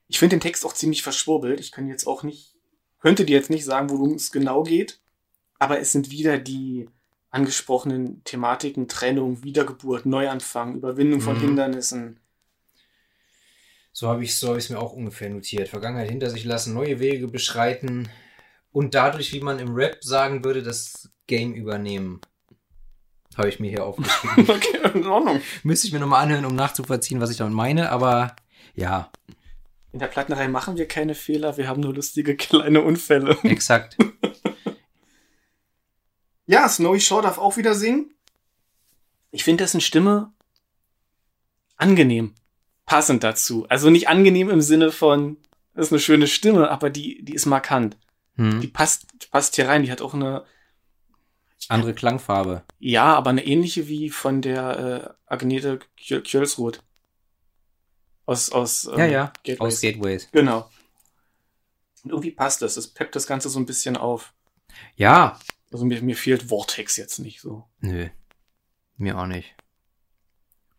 Speaker 1: Ich finde den Text auch ziemlich verschwurbelt. Ich kann jetzt auch nicht, könnte dir jetzt nicht sagen, worum es genau geht. Aber es sind wieder die angesprochenen Thematiken, Trennung, Wiedergeburt, Neuanfang, Überwindung von
Speaker 2: Mhm.
Speaker 1: Hindernissen.
Speaker 2: So habe ich so hab ich's mir auch ungefähr notiert. Vergangenheit hinter sich lassen, neue Wege beschreiten und dadurch, wie man im Rap sagen würde, das Game übernehmen. Habe ich mir hier aufgeschrieben.
Speaker 1: Okay, in Ordnung.
Speaker 2: Müsste ich mir nochmal anhören, um nachzuvollziehen, was ich damit meine, aber ja,
Speaker 1: In der Plattenreihe machen wir keine Fehler, wir haben nur lustige kleine Unfälle.
Speaker 2: exakt.
Speaker 1: Ja, Snowy Shaw darf auch wieder singen. Ich finde dessen Stimme angenehm. Passend dazu. Also nicht angenehm im Sinne von, das ist eine schöne Stimme, aber die, die ist markant. Die
Speaker 2: Hm.
Speaker 1: passt, passt hier rein. Die hat auch eine,
Speaker 2: Andere Klangfarbe.
Speaker 1: ja, aber eine ähnliche wie von der äh, Agnete Kjöl- Kjölsroth. Aus, aus, ähm,
Speaker 2: Ja, ja,
Speaker 1: Gateways.
Speaker 2: Aus Gateways.
Speaker 1: Genau. Und irgendwie passt das. Es peppt das Ganze so ein bisschen auf.
Speaker 2: Ja.
Speaker 1: Also mir, mir fehlt Vortex jetzt nicht so.
Speaker 2: Nö. Mir auch nicht.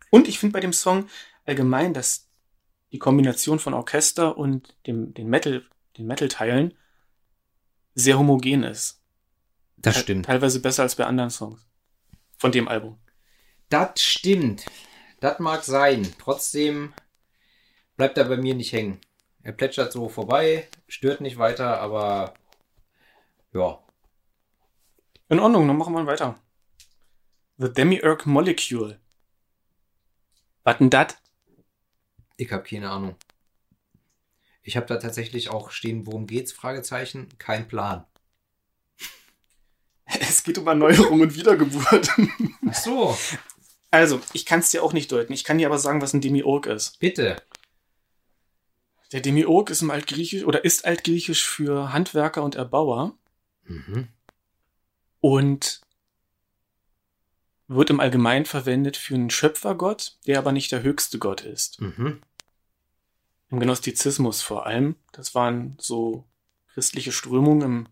Speaker 1: Und ich finde bei dem Song allgemein, dass die Kombination von Orchester und dem, den Metal, den Metal-Teilen sehr homogen ist.
Speaker 2: Das
Speaker 1: Te-
Speaker 2: stimmt.
Speaker 1: Teilweise besser als bei anderen Songs. Von dem Album.
Speaker 2: Das stimmt. Das mag sein. Trotzdem bleibt er bei mir nicht hängen. Er plätschert so vorbei, stört nicht weiter, aber ja.
Speaker 1: In Ordnung, dann machen wir weiter. The Demiurge Molecule. Was denn dat?
Speaker 2: Ich habe keine Ahnung. Ich habe da tatsächlich auch stehen, worum geht's? Fragezeichen. Kein Plan.
Speaker 1: Es geht um Erneuerung und Wiedergeburt.
Speaker 2: Ach so.
Speaker 1: Also, ich kann es dir auch nicht deuten. Ich kann dir aber sagen, was ein Demiurg ist.
Speaker 2: Bitte.
Speaker 1: Der Demiurg ist im Altgriechisch oder ist altgriechisch für Handwerker und Erbauer.
Speaker 2: Mhm.
Speaker 1: Und wird im Allgemeinen verwendet für einen Schöpfergott, der aber nicht der höchste Gott ist.
Speaker 2: Mhm.
Speaker 1: Im Gnostizismus vor allem. Das waren so christliche Strömungen im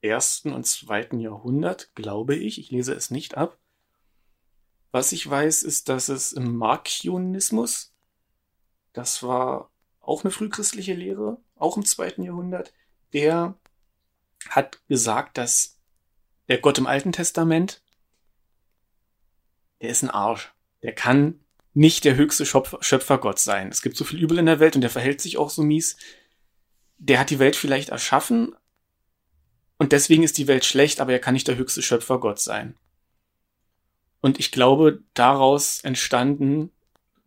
Speaker 1: ersten und zweiten Jahrhundert, glaube ich. Ich lese es nicht ab. Was ich weiß, ist, dass es im Markionismus, das war auch eine frühchristliche Lehre, auch im zweiten Jahrhundert, der hat gesagt, dass der Gott im Alten Testament, der ist ein Arsch. Der kann nicht der höchste Schöpfer, Schöpfergott sein. Es gibt so viel Übel in der Welt und der verhält sich auch so mies. Der hat die Welt vielleicht erschaffen und deswegen ist die Welt schlecht, aber er kann nicht der höchste Schöpfergott sein. Und ich glaube, daraus entstanden,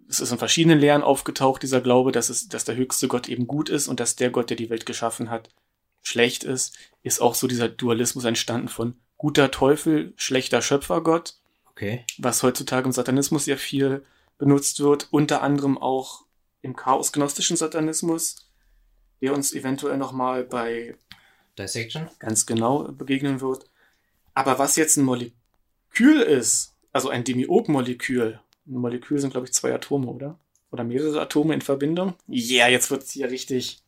Speaker 1: es ist in verschiedenen Lehren aufgetaucht, dieser Glaube, dass es, dass der höchste Gott eben gut ist und dass der Gott, der die Welt geschaffen hat, schlecht ist, ist auch so dieser Dualismus entstanden von guter Teufel, schlechter Schöpfergott.
Speaker 2: Okay.
Speaker 1: Was heutzutage im Satanismus sehr viel benutzt wird, unter anderem auch im chaosgnostischen Satanismus, der uns eventuell nochmal bei
Speaker 2: Dissection?
Speaker 1: ganz genau begegnen wird. Aber was jetzt ein Molekül ist, also ein Demiurg-Molekül, ein Molekül sind, glaube ich, zwei Atome, oder? Oder mehrere Atome in Verbindung? Ja, yeah, jetzt wird's hier richtig.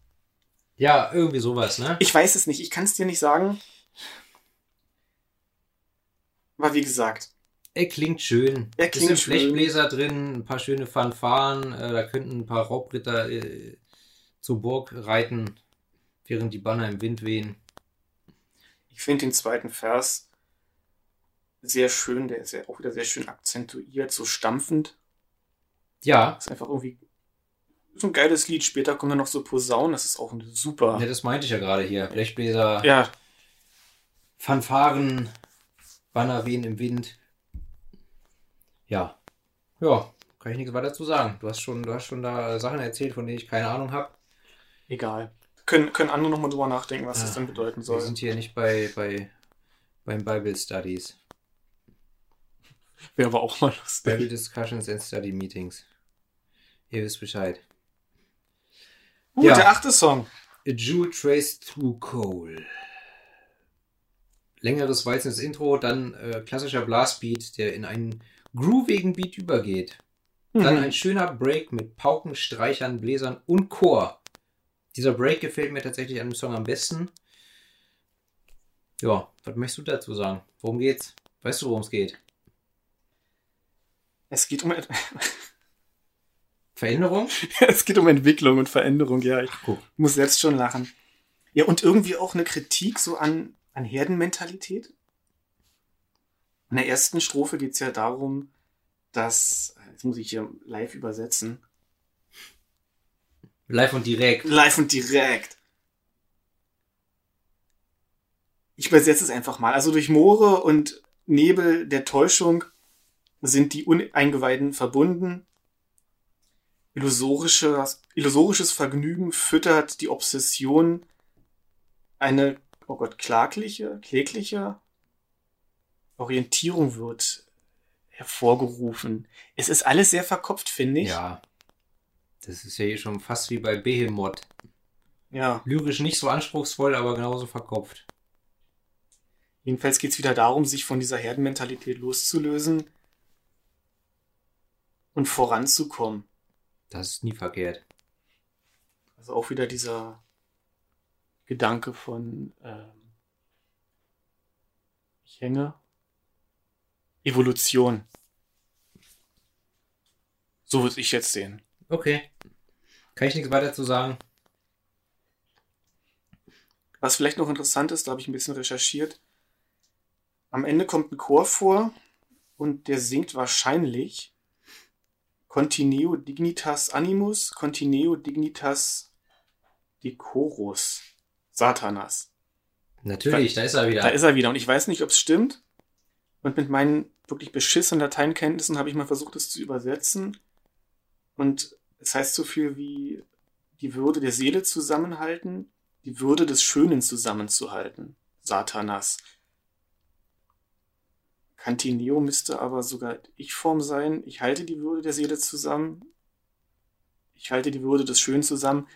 Speaker 2: Ja, irgendwie sowas, ne?
Speaker 1: Ich weiß es nicht, ich kann es dir nicht sagen. Aber wie gesagt,
Speaker 2: Er klingt schön.
Speaker 1: Er klingt
Speaker 2: Bisschen
Speaker 1: schön.
Speaker 2: Blechbläser drin, ein paar schöne Fanfaren, äh, da könnten ein paar Raubritter äh, zur Burg reiten, während die Banner im Wind wehen.
Speaker 1: ich finde den zweiten Vers sehr schön, der ist ja auch wieder sehr schön akzentuiert, so stampfend.
Speaker 2: Ja,
Speaker 1: ist einfach irgendwie so ein geiles Lied. Später kommen dann noch so Posaunen, das ist auch ein super.
Speaker 2: ja, das meinte ich ja gerade hier. Blechbläser,
Speaker 1: Ja,
Speaker 2: Fanfaren, Banner wehen im Wind. Ja. Ja, kann ich nichts weiter zu sagen. Du hast schon, du hast schon da Sachen erzählt, von denen ich keine Ahnung habe.
Speaker 1: egal. Können, können andere nochmal drüber nachdenken, was das
Speaker 2: Ja.
Speaker 1: dann bedeuten
Speaker 2: Wir
Speaker 1: soll.
Speaker 2: sind hier nicht bei, bei beim Bible Studies.
Speaker 1: Wäre aber auch mal
Speaker 2: Bible
Speaker 1: lustig.
Speaker 2: Discussions and Study Meetings. Ihr wisst Bescheid.
Speaker 1: Gut,
Speaker 2: Ja.
Speaker 1: der achte Song.
Speaker 2: A Jew Traced Through Coal. Längeres walzendes Intro, dann äh, klassischer Blastbeat, der in einen groovigen Beat übergeht. Dann
Speaker 1: Mhm.
Speaker 2: ein schöner Break mit Pauken, Streichern, Bläsern und Chor. Dieser Break gefällt mir tatsächlich an dem Song am besten. Ja, was möchtest du dazu sagen? Worum geht's? Weißt du, worum es geht?
Speaker 1: Es geht um,
Speaker 2: Veränderung?
Speaker 1: es geht um Entwicklung und Veränderung, ja. Ich
Speaker 2: Guck.
Speaker 1: muss selbst schon lachen. Ja, und irgendwie auch eine Kritik so an, an Herdenmentalität. In der ersten Strophe geht es ja darum, dass, jetzt muss ich hier live übersetzen,
Speaker 2: Live und direkt.
Speaker 1: live und direkt. Ich übersetze es einfach mal. Also durch Moore und Nebel der Täuschung sind die Uneingeweihten verbunden. Illusorisches, illusorisches Vergnügen füttert die Obsession. Eine, oh Gott, klagliche, klägliche Orientierung wird hervorgerufen. Es ist alles sehr verkopft, finde ich.
Speaker 2: Ja. Das ist ja hier schon fast wie bei Behemoth.
Speaker 1: ja.
Speaker 2: Lyrisch nicht so anspruchsvoll, aber genauso verkopft.
Speaker 1: Jedenfalls geht es wieder darum, sich von dieser Herdenmentalität loszulösen und voranzukommen.
Speaker 2: Das ist nie verkehrt.
Speaker 1: Also auch wieder dieser Gedanke von ähm, ich hänge Evolution. So würde ich jetzt sehen.
Speaker 2: Okay. Kann ich nichts weiter zu sagen?
Speaker 1: Was vielleicht noch interessant ist, da habe ich ein bisschen recherchiert. Am Ende kommt ein Chor vor und der singt wahrscheinlich Contineo dignitas animus, Contineo dignitas decorus. Satanas.
Speaker 2: Natürlich, da ist er wieder.
Speaker 1: Da ist er wieder und ich weiß nicht, ob es stimmt. Und mit meinen wirklich beschissenen Lateinkenntnissen habe ich mal versucht, es zu übersetzen. Und es heißt so viel wie die Würde der Seele zusammenhalten, die Würde des Schönen zusammenzuhalten. Satanas. Cantineo müsste aber sogar Ich-Form sein. Ich halte die Würde der Seele zusammen. Ich halte die Würde des Schönen zusammen.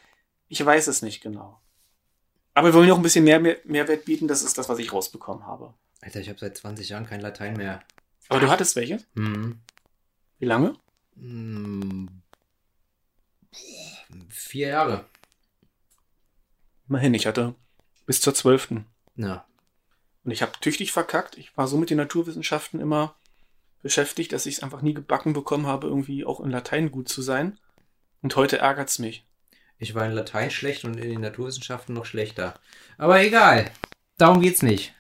Speaker 1: Ich weiß es nicht genau. Aber wir wollen noch ein bisschen mehr, mehr Mehrwert bieten. Das ist das, was ich rausbekommen habe.
Speaker 2: Alter, ich habe seit 20 Jahren kein Latein mehr.
Speaker 1: Aber du hattest welche?
Speaker 2: Hm.
Speaker 1: Wie lange?
Speaker 2: Hm. Vier Jahre.
Speaker 1: Immerhin, ich hatte bis zur zwölften.
Speaker 2: Na,
Speaker 1: Und ich habe tüchtig verkackt. Ich war so mit den Naturwissenschaften immer beschäftigt, dass ich es einfach nie gebacken bekommen habe, irgendwie auch in Latein gut zu sein. Und heute ärgert's mich.
Speaker 2: Ich war in Latein schlecht und in den Naturwissenschaften noch schlechter. Aber egal. Darum geht's nicht.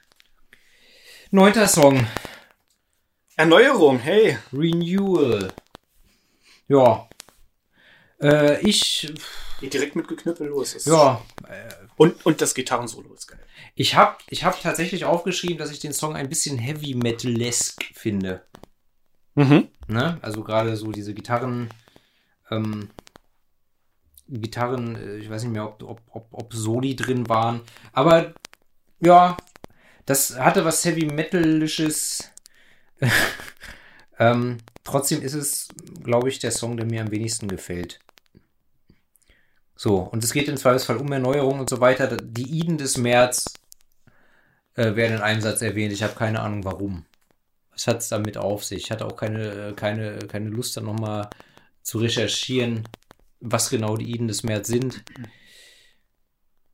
Speaker 2: Neunter Song.
Speaker 1: Erneuerung, hey.
Speaker 2: Renewal. Ja. Äh, ich,
Speaker 1: Geht direkt mit Geknüppel los. Das
Speaker 2: ja,
Speaker 1: Und, und das Gitarrensolo ist geil.
Speaker 2: ich habe ich hab tatsächlich aufgeschrieben, dass ich den Song ein bisschen Heavy Metal-esque finde.
Speaker 1: Mhm.
Speaker 2: Ne? Also gerade so diese Gitarren, ähm, Gitarren, äh, ich weiß nicht mehr, ob, ob, ob, ob Soli drin waren. Aber ja, das hatte was Heavy Metalisches. ähm, trotzdem ist es, glaube ich, der Song, der mir am wenigsten gefällt. So, und es geht im Zweifelsfall um Erneuerung und so weiter. Die Iden des März äh, werden in einem Satz erwähnt. Ich habe keine Ahnung warum. Was hat es damit auf sich? Ich hatte auch keine, keine, keine Lust, da nochmal zu recherchieren, was genau die Iden des März sind.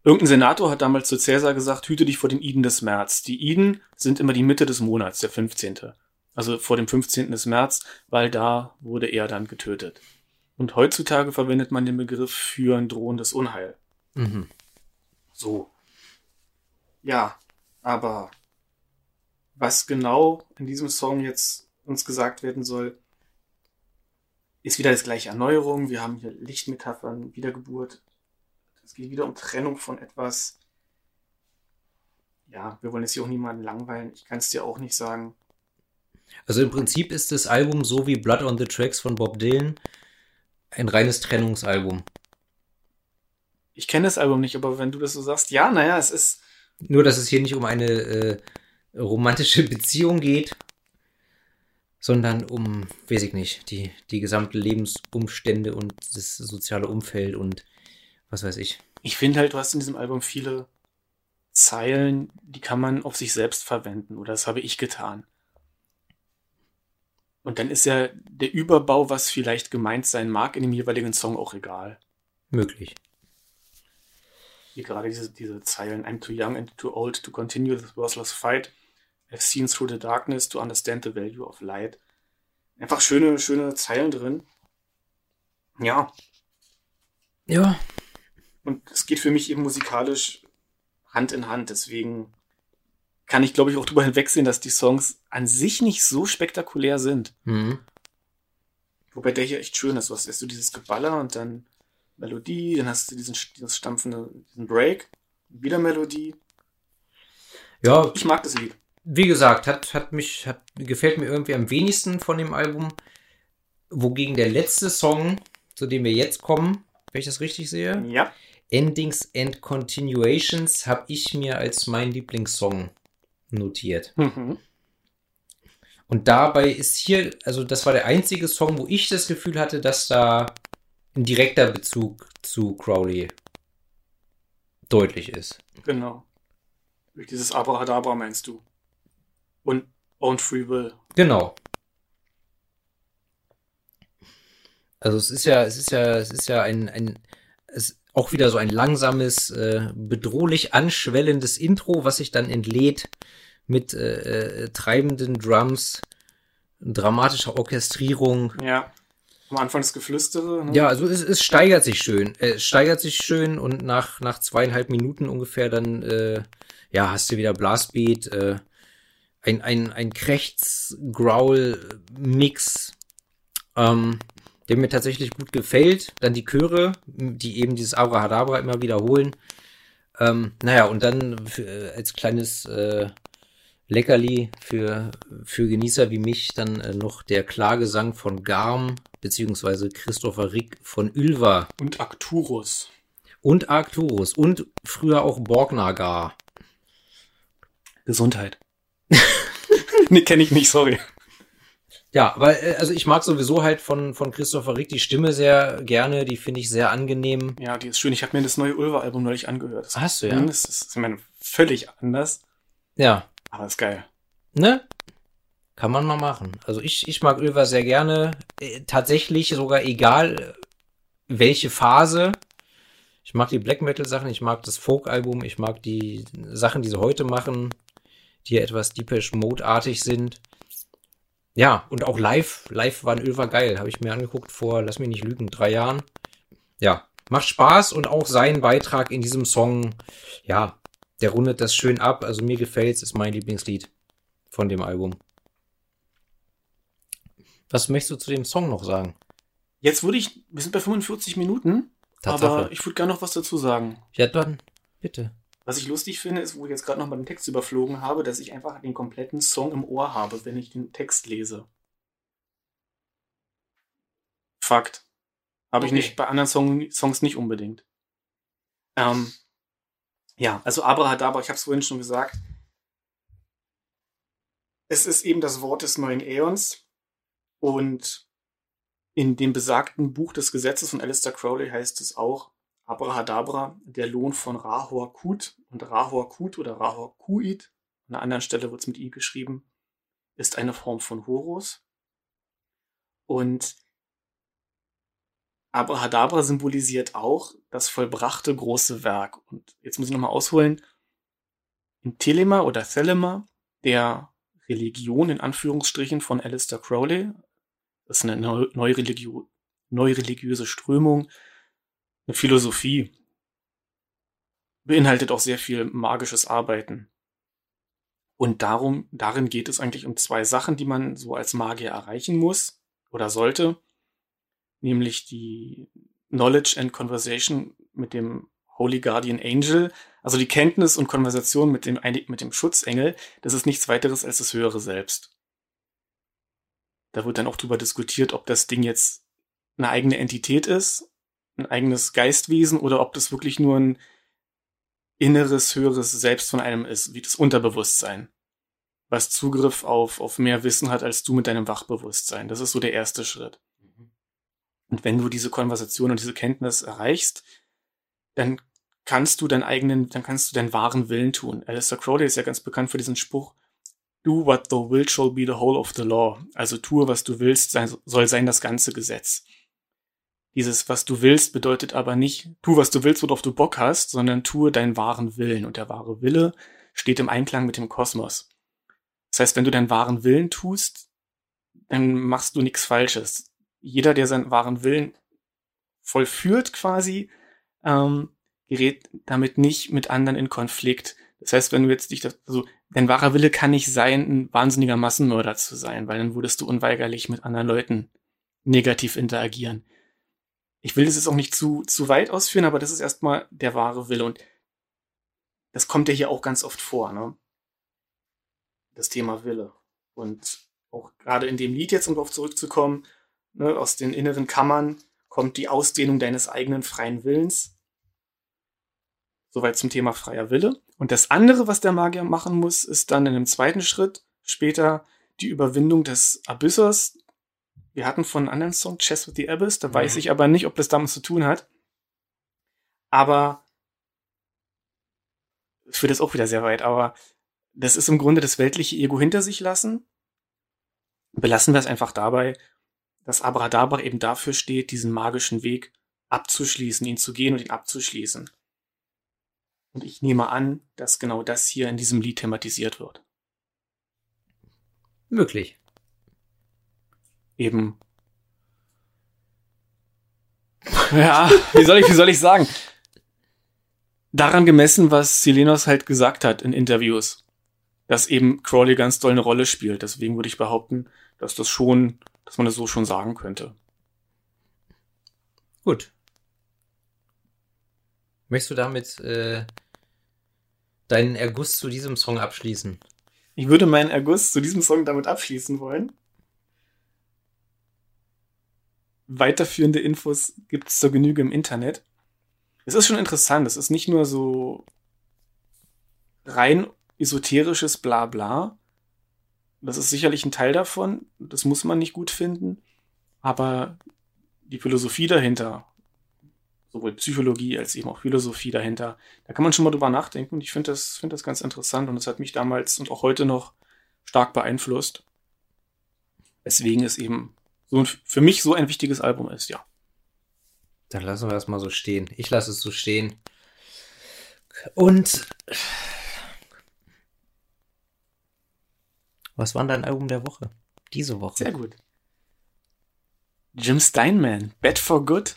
Speaker 1: Irgendein Senator hat damals zu Cäsar gesagt, hüte dich vor den Iden des März. Die Iden sind immer die Mitte des Monats, der 15. Also vor dem 15. des März, weil da wurde er dann getötet. Und heutzutage verwendet man den Begriff für ein drohendes Unheil.
Speaker 2: Mhm.
Speaker 1: So. Ja, aber was genau in diesem Song jetzt uns gesagt werden soll, ist wieder das gleiche Erneuerung. Wir haben hier Lichtmetaphern, Wiedergeburt. Es geht wieder um Trennung von etwas. Ja, wir wollen jetzt hier auch niemanden langweilen. Ich kann es dir auch nicht sagen.
Speaker 2: Also im Prinzip ist das Album so wie Blood on the Tracks von Bob Dylan ein reines Trennungsalbum.
Speaker 1: Ich kenne das Album nicht, aber wenn du das so sagst, ja, naja, es ist.
Speaker 2: Nur, dass es hier nicht um eine äh, romantische Beziehung geht, sondern um, weiß ich nicht, die, die gesamten Lebensumstände und das soziale Umfeld und was weiß ich.
Speaker 1: Ich finde halt, du hast in diesem Album viele Zeilen, die kann man auf sich selbst verwenden, oder das habe ich getan. Und dann ist ja der Überbau, was vielleicht gemeint sein mag, in dem jeweiligen Song auch egal.
Speaker 2: Möglich.
Speaker 1: Hier gerade diese, diese Zeilen, I'm too young and too old to continue this worthless fight. I've seen through the darkness to understand the value of light. Einfach schöne, schöne Zeilen drin. Ja,
Speaker 2: Ja.
Speaker 1: Und es geht für mich eben musikalisch Hand in Hand. Deswegen kann ich, glaube ich, auch drüber hinwegsehen, dass die Songs an sich nicht so spektakulär sind.
Speaker 2: Mhm.
Speaker 1: Wobei der hier echt schön ist. Du hast erst so dieses Geballer und dann Melodie, dann hast du diesen, dieses stampfende, diesen Break, wieder Melodie.
Speaker 2: Ja,
Speaker 1: Ich mag das Lied.
Speaker 2: Wie gesagt, hat, hat mich, hat, gefällt mir irgendwie am wenigsten von dem Album. Wogegen der letzte Song, zu dem wir jetzt kommen, wenn ich das richtig sehe,
Speaker 1: Ja.
Speaker 2: Endings and Continuations, habe ich mir als mein Lieblingssong notiert.
Speaker 1: Mhm.
Speaker 2: Und dabei ist hier, also das war der einzige Song, wo ich das Gefühl hatte, dass da ein direkter Bezug zu Crowley deutlich ist.
Speaker 1: Genau. Durch dieses Abrahadabra meinst du. Und Own Free Will.
Speaker 2: Genau. Also es ist ja, es ist ja, es ist ja ein, ein es auch wieder so ein langsames, äh, bedrohlich anschwellendes Intro, was sich dann entlädt mit äh, äh, treibenden Drums, dramatischer Orchestrierung.
Speaker 1: Ja. Am Anfang das Geflüstere. Ne?
Speaker 2: Ja, also es, es steigert sich schön. Äh, Es steigert sich schön und nach, nach zweieinhalb Minuten ungefähr dann, äh, ja, hast du wieder Blastbeat, äh, ein, ein, ein Krechts-Growl-Mix, ähm, der mir tatsächlich gut gefällt. Dann die Chöre, die eben dieses Abrahadabra immer wiederholen. Ähm, naja, und dann für, äh, als kleines äh, Leckerli für, für Genießer wie mich dann äh, noch der Klagesang von Garm, beziehungsweise Christopher Rick von Ylva
Speaker 1: Und Arcturus.
Speaker 2: und Arcturus und früher auch Borgnagar.
Speaker 1: Gesundheit. nee, kenne ich nicht, sorry.
Speaker 2: Ja, aber äh, also ich mag sowieso halt von, von Christopher Rick die Stimme sehr gerne, die finde ich sehr angenehm.
Speaker 1: Ja, die ist schön. Ich habe mir das neue Ulva-Album neulich angehört. Das,
Speaker 2: Hast du, ja?
Speaker 1: Das ist, ich meine, völlig anders,
Speaker 2: Ja,
Speaker 1: aber ist geil.
Speaker 2: ne? Kann man mal machen. Also ich, ich mag Ylva sehr gerne. Äh, tatsächlich sogar egal, äh, welche Phase. Ich mag die Black Metal Sachen, ich mag das Folk-Album, ich mag die Sachen, die sie heute machen, die etwas Deepish Mode-artig sind. Ja, und auch live. Live war ein Ylva geil. Habe ich mir angeguckt vor, lass mich nicht lügen, drei Jahren. Ja, macht Spaß und auch sein Beitrag in diesem Song, ja, der rundet das schön ab. Also mir gefällt's, ist mein Lieblingslied von dem Album. Was möchtest du zu dem Song noch sagen?
Speaker 1: Jetzt würde ich, wir sind bei 45 Minuten,
Speaker 2: Tatsache.
Speaker 1: aber ich würde gerne noch was dazu sagen.
Speaker 2: Ja, dann, bitte.
Speaker 1: Was ich lustig finde, ist, wo ich jetzt gerade noch mal den Text überflogen habe, dass ich einfach den kompletten Song im Ohr habe, wenn ich den Text lese. Fakt. Habe ich
Speaker 2: Okay.
Speaker 1: nicht bei anderen Song, Songs nicht unbedingt. Ähm, ja, also Abrahadabra, ich habe es vorhin schon gesagt. Es ist eben das Wort des neuen Äons und in dem besagten Buch des Gesetzes von Alistair Crowley heißt es auch Abrahadabra, der Lohn von Rahor Kut und Rahor Kut oder Rahor Kuit, an einer anderen Stelle wird es mit I geschrieben, ist eine Form von Horus. Und Abrahadabra symbolisiert auch das vollbrachte große Werk. Und jetzt muss ich nochmal ausholen. In Telema oder Thelema, der Religion in Anführungsstrichen von Alistair Crowley, das ist eine neu- neureligio neureligiöse Strömung, eine Philosophie, beinhaltet auch sehr viel magisches Arbeiten. Und darum, darin geht es eigentlich um zwei Sachen, die man so als Magier erreichen muss oder sollte nämlich die Knowledge and Conversation mit dem Holy Guardian Angel, also die Kenntnis und Konversation mit dem, mit dem Schutzengel, das ist nichts weiteres als das höhere Selbst. Da wird dann auch drüber diskutiert, ob das Ding jetzt eine eigene Entität ist, ein eigenes Geistwesen oder ob das wirklich nur ein inneres, höheres Selbst von einem ist, wie das Unterbewusstsein, was Zugriff auf, auf mehr Wissen hat als du mit deinem Wachbewusstsein. Das ist so der erste Schritt. Und wenn du diese Konversation und diese Kenntnis erreichst, dann kannst du deinen eigenen, dann kannst du deinen wahren Willen tun. Alistair Crowley ist ja ganz bekannt für diesen Spruch, do what thou wilt shall be the whole of the law. Also tue, was du willst, soll sein das ganze Gesetz. Dieses, was du willst, bedeutet aber nicht, tu, was du willst, worauf du Bock hast, sondern tue deinen wahren Willen. Und der wahre Wille steht im Einklang mit dem Kosmos. Das heißt, wenn du deinen wahren Willen tust, dann machst du nichts Falsches jeder, der seinen wahren Willen vollführt quasi, ähm, gerät damit nicht mit anderen in Konflikt. Das heißt, wenn du jetzt dich, das, also dein wahrer Wille kann nicht sein, ein wahnsinniger Massenmörder zu sein, weil dann würdest du unweigerlich mit anderen Leuten negativ interagieren. Ich will das jetzt auch nicht zu, zu weit ausführen, aber das ist erstmal der wahre Wille und das kommt ja hier auch ganz oft vor, ne? Das Thema Wille. Und auch gerade in dem Lied jetzt, um darauf zurückzukommen, ne, aus den inneren Kammern kommt die Ausdehnung deines eigenen freien Willens. Soweit zum Thema freier Wille. Und das andere, was der Magier machen muss, ist dann in einem zweiten Schritt später die Überwindung des Abyssos. Wir hatten von einem anderen Song Chess with the Abyss, da weiß
Speaker 2: Mhm.
Speaker 1: ich aber nicht, ob das damit zu tun hat. Aber es führt jetzt auch wieder sehr weit, aber das ist im Grunde das weltliche Ego hinter sich lassen. Belassen wir es einfach dabei, dass Abrahadabra eben dafür steht, diesen magischen Weg abzuschließen, ihn zu gehen und ihn abzuschließen. Und ich nehme an, dass genau das hier in diesem Lied thematisiert wird.
Speaker 2: Möglich.
Speaker 1: Eben. Ja, wie soll ich, wie soll ich sagen? Daran gemessen, was Silenos halt gesagt hat in Interviews, dass eben Crowley ganz doll eine Rolle spielt. Deswegen würde ich behaupten, dass das schon, dass man das so schon sagen könnte.
Speaker 2: Gut. Möchtest du damit äh, deinen Erguss zu diesem Song abschließen?
Speaker 1: Ich würde meinen Erguss zu diesem Song damit abschließen wollen. Weiterführende Infos gibt es zur Genüge im Internet. Es ist schon interessant. Es ist nicht nur so rein esoterisches Blabla. Das ist sicherlich ein Teil davon. Das muss man nicht gut finden. Aber die Philosophie dahinter, sowohl Psychologie als eben auch Philosophie dahinter, da kann man schon mal drüber nachdenken. Und ich finde das, finde das ganz interessant. Und es hat mich damals und auch heute noch stark beeinflusst. Weswegen es eben so für mich so ein wichtiges Album ist, ja.
Speaker 2: Dann lassen wir das mal so stehen. Ich lasse es so stehen. Und was war dein Album der Woche? Diese Woche.
Speaker 1: Sehr gut. Jim Steinman, Bad for Good.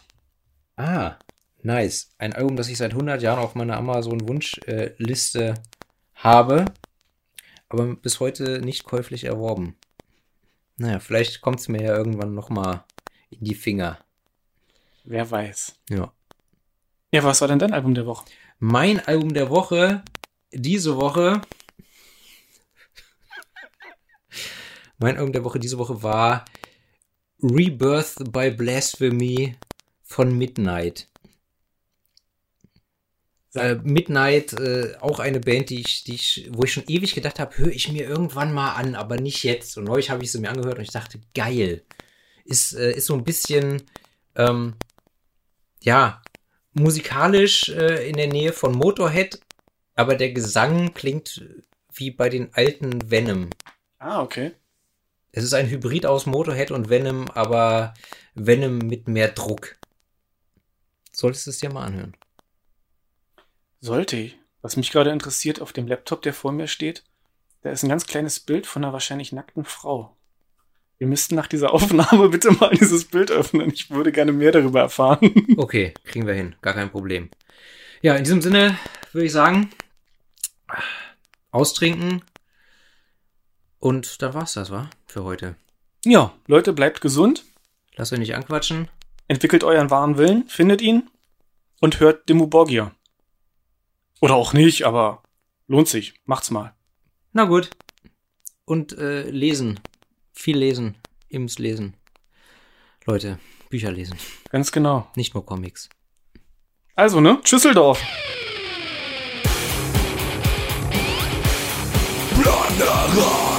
Speaker 2: Ah, nice. Ein Album, das ich seit 100 Jahren auf meiner Amazon-Wunschliste habe, aber bis heute nicht käuflich erworben. Naja, vielleicht kommt es mir ja irgendwann noch mal in die Finger.
Speaker 1: Wer weiß.
Speaker 2: Ja.
Speaker 1: Ja, was war denn dein Album der Woche?
Speaker 2: Mein Album der Woche, diese Woche. mein Album der Woche diese Woche war Rebirth by Blasphemy von Midnight. Äh, Midnight, äh, auch eine Band, die ich, die ich, wo ich schon ewig gedacht habe, höre ich mir irgendwann mal an, aber nicht jetzt. Und neulich habe ich sie mir angehört und ich dachte, geil. Ist, äh, ist so ein bisschen, ähm, ja, musikalisch äh, in der Nähe von Motorhead, aber der Gesang klingt wie bei den alten Venom.
Speaker 1: Ah, okay.
Speaker 2: Es ist ein Hybrid aus Motorhead und Venom, aber Venom mit mehr Druck. Solltest du es dir mal anhören.
Speaker 1: Sollte ich. Was mich gerade interessiert, auf dem Laptop, der vor mir steht, da ist ein ganz kleines Bild von einer wahrscheinlich nackten Frau. Wir müssten nach dieser Aufnahme bitte mal dieses Bild öffnen. Ich würde gerne mehr darüber erfahren.
Speaker 2: Okay, kriegen wir hin. Gar kein Problem. Ja, in diesem Sinne würde ich sagen, austrinken. Und dann war's das, wa? Für heute.
Speaker 1: Ja, Leute, bleibt gesund.
Speaker 2: Lasst euch nicht anquatschen.
Speaker 1: Entwickelt euren wahren Willen, findet ihn und hört Dimmu Borgia. Oder auch nicht, aber lohnt sich. Macht's mal.
Speaker 2: Na gut. Und äh, lesen. Viel lesen. Ims lesen. Leute, Bücher lesen.
Speaker 1: Ganz genau.
Speaker 2: Nicht nur Comics.
Speaker 1: Also, ne? Schüsseldorf.
Speaker 3: Plünderer!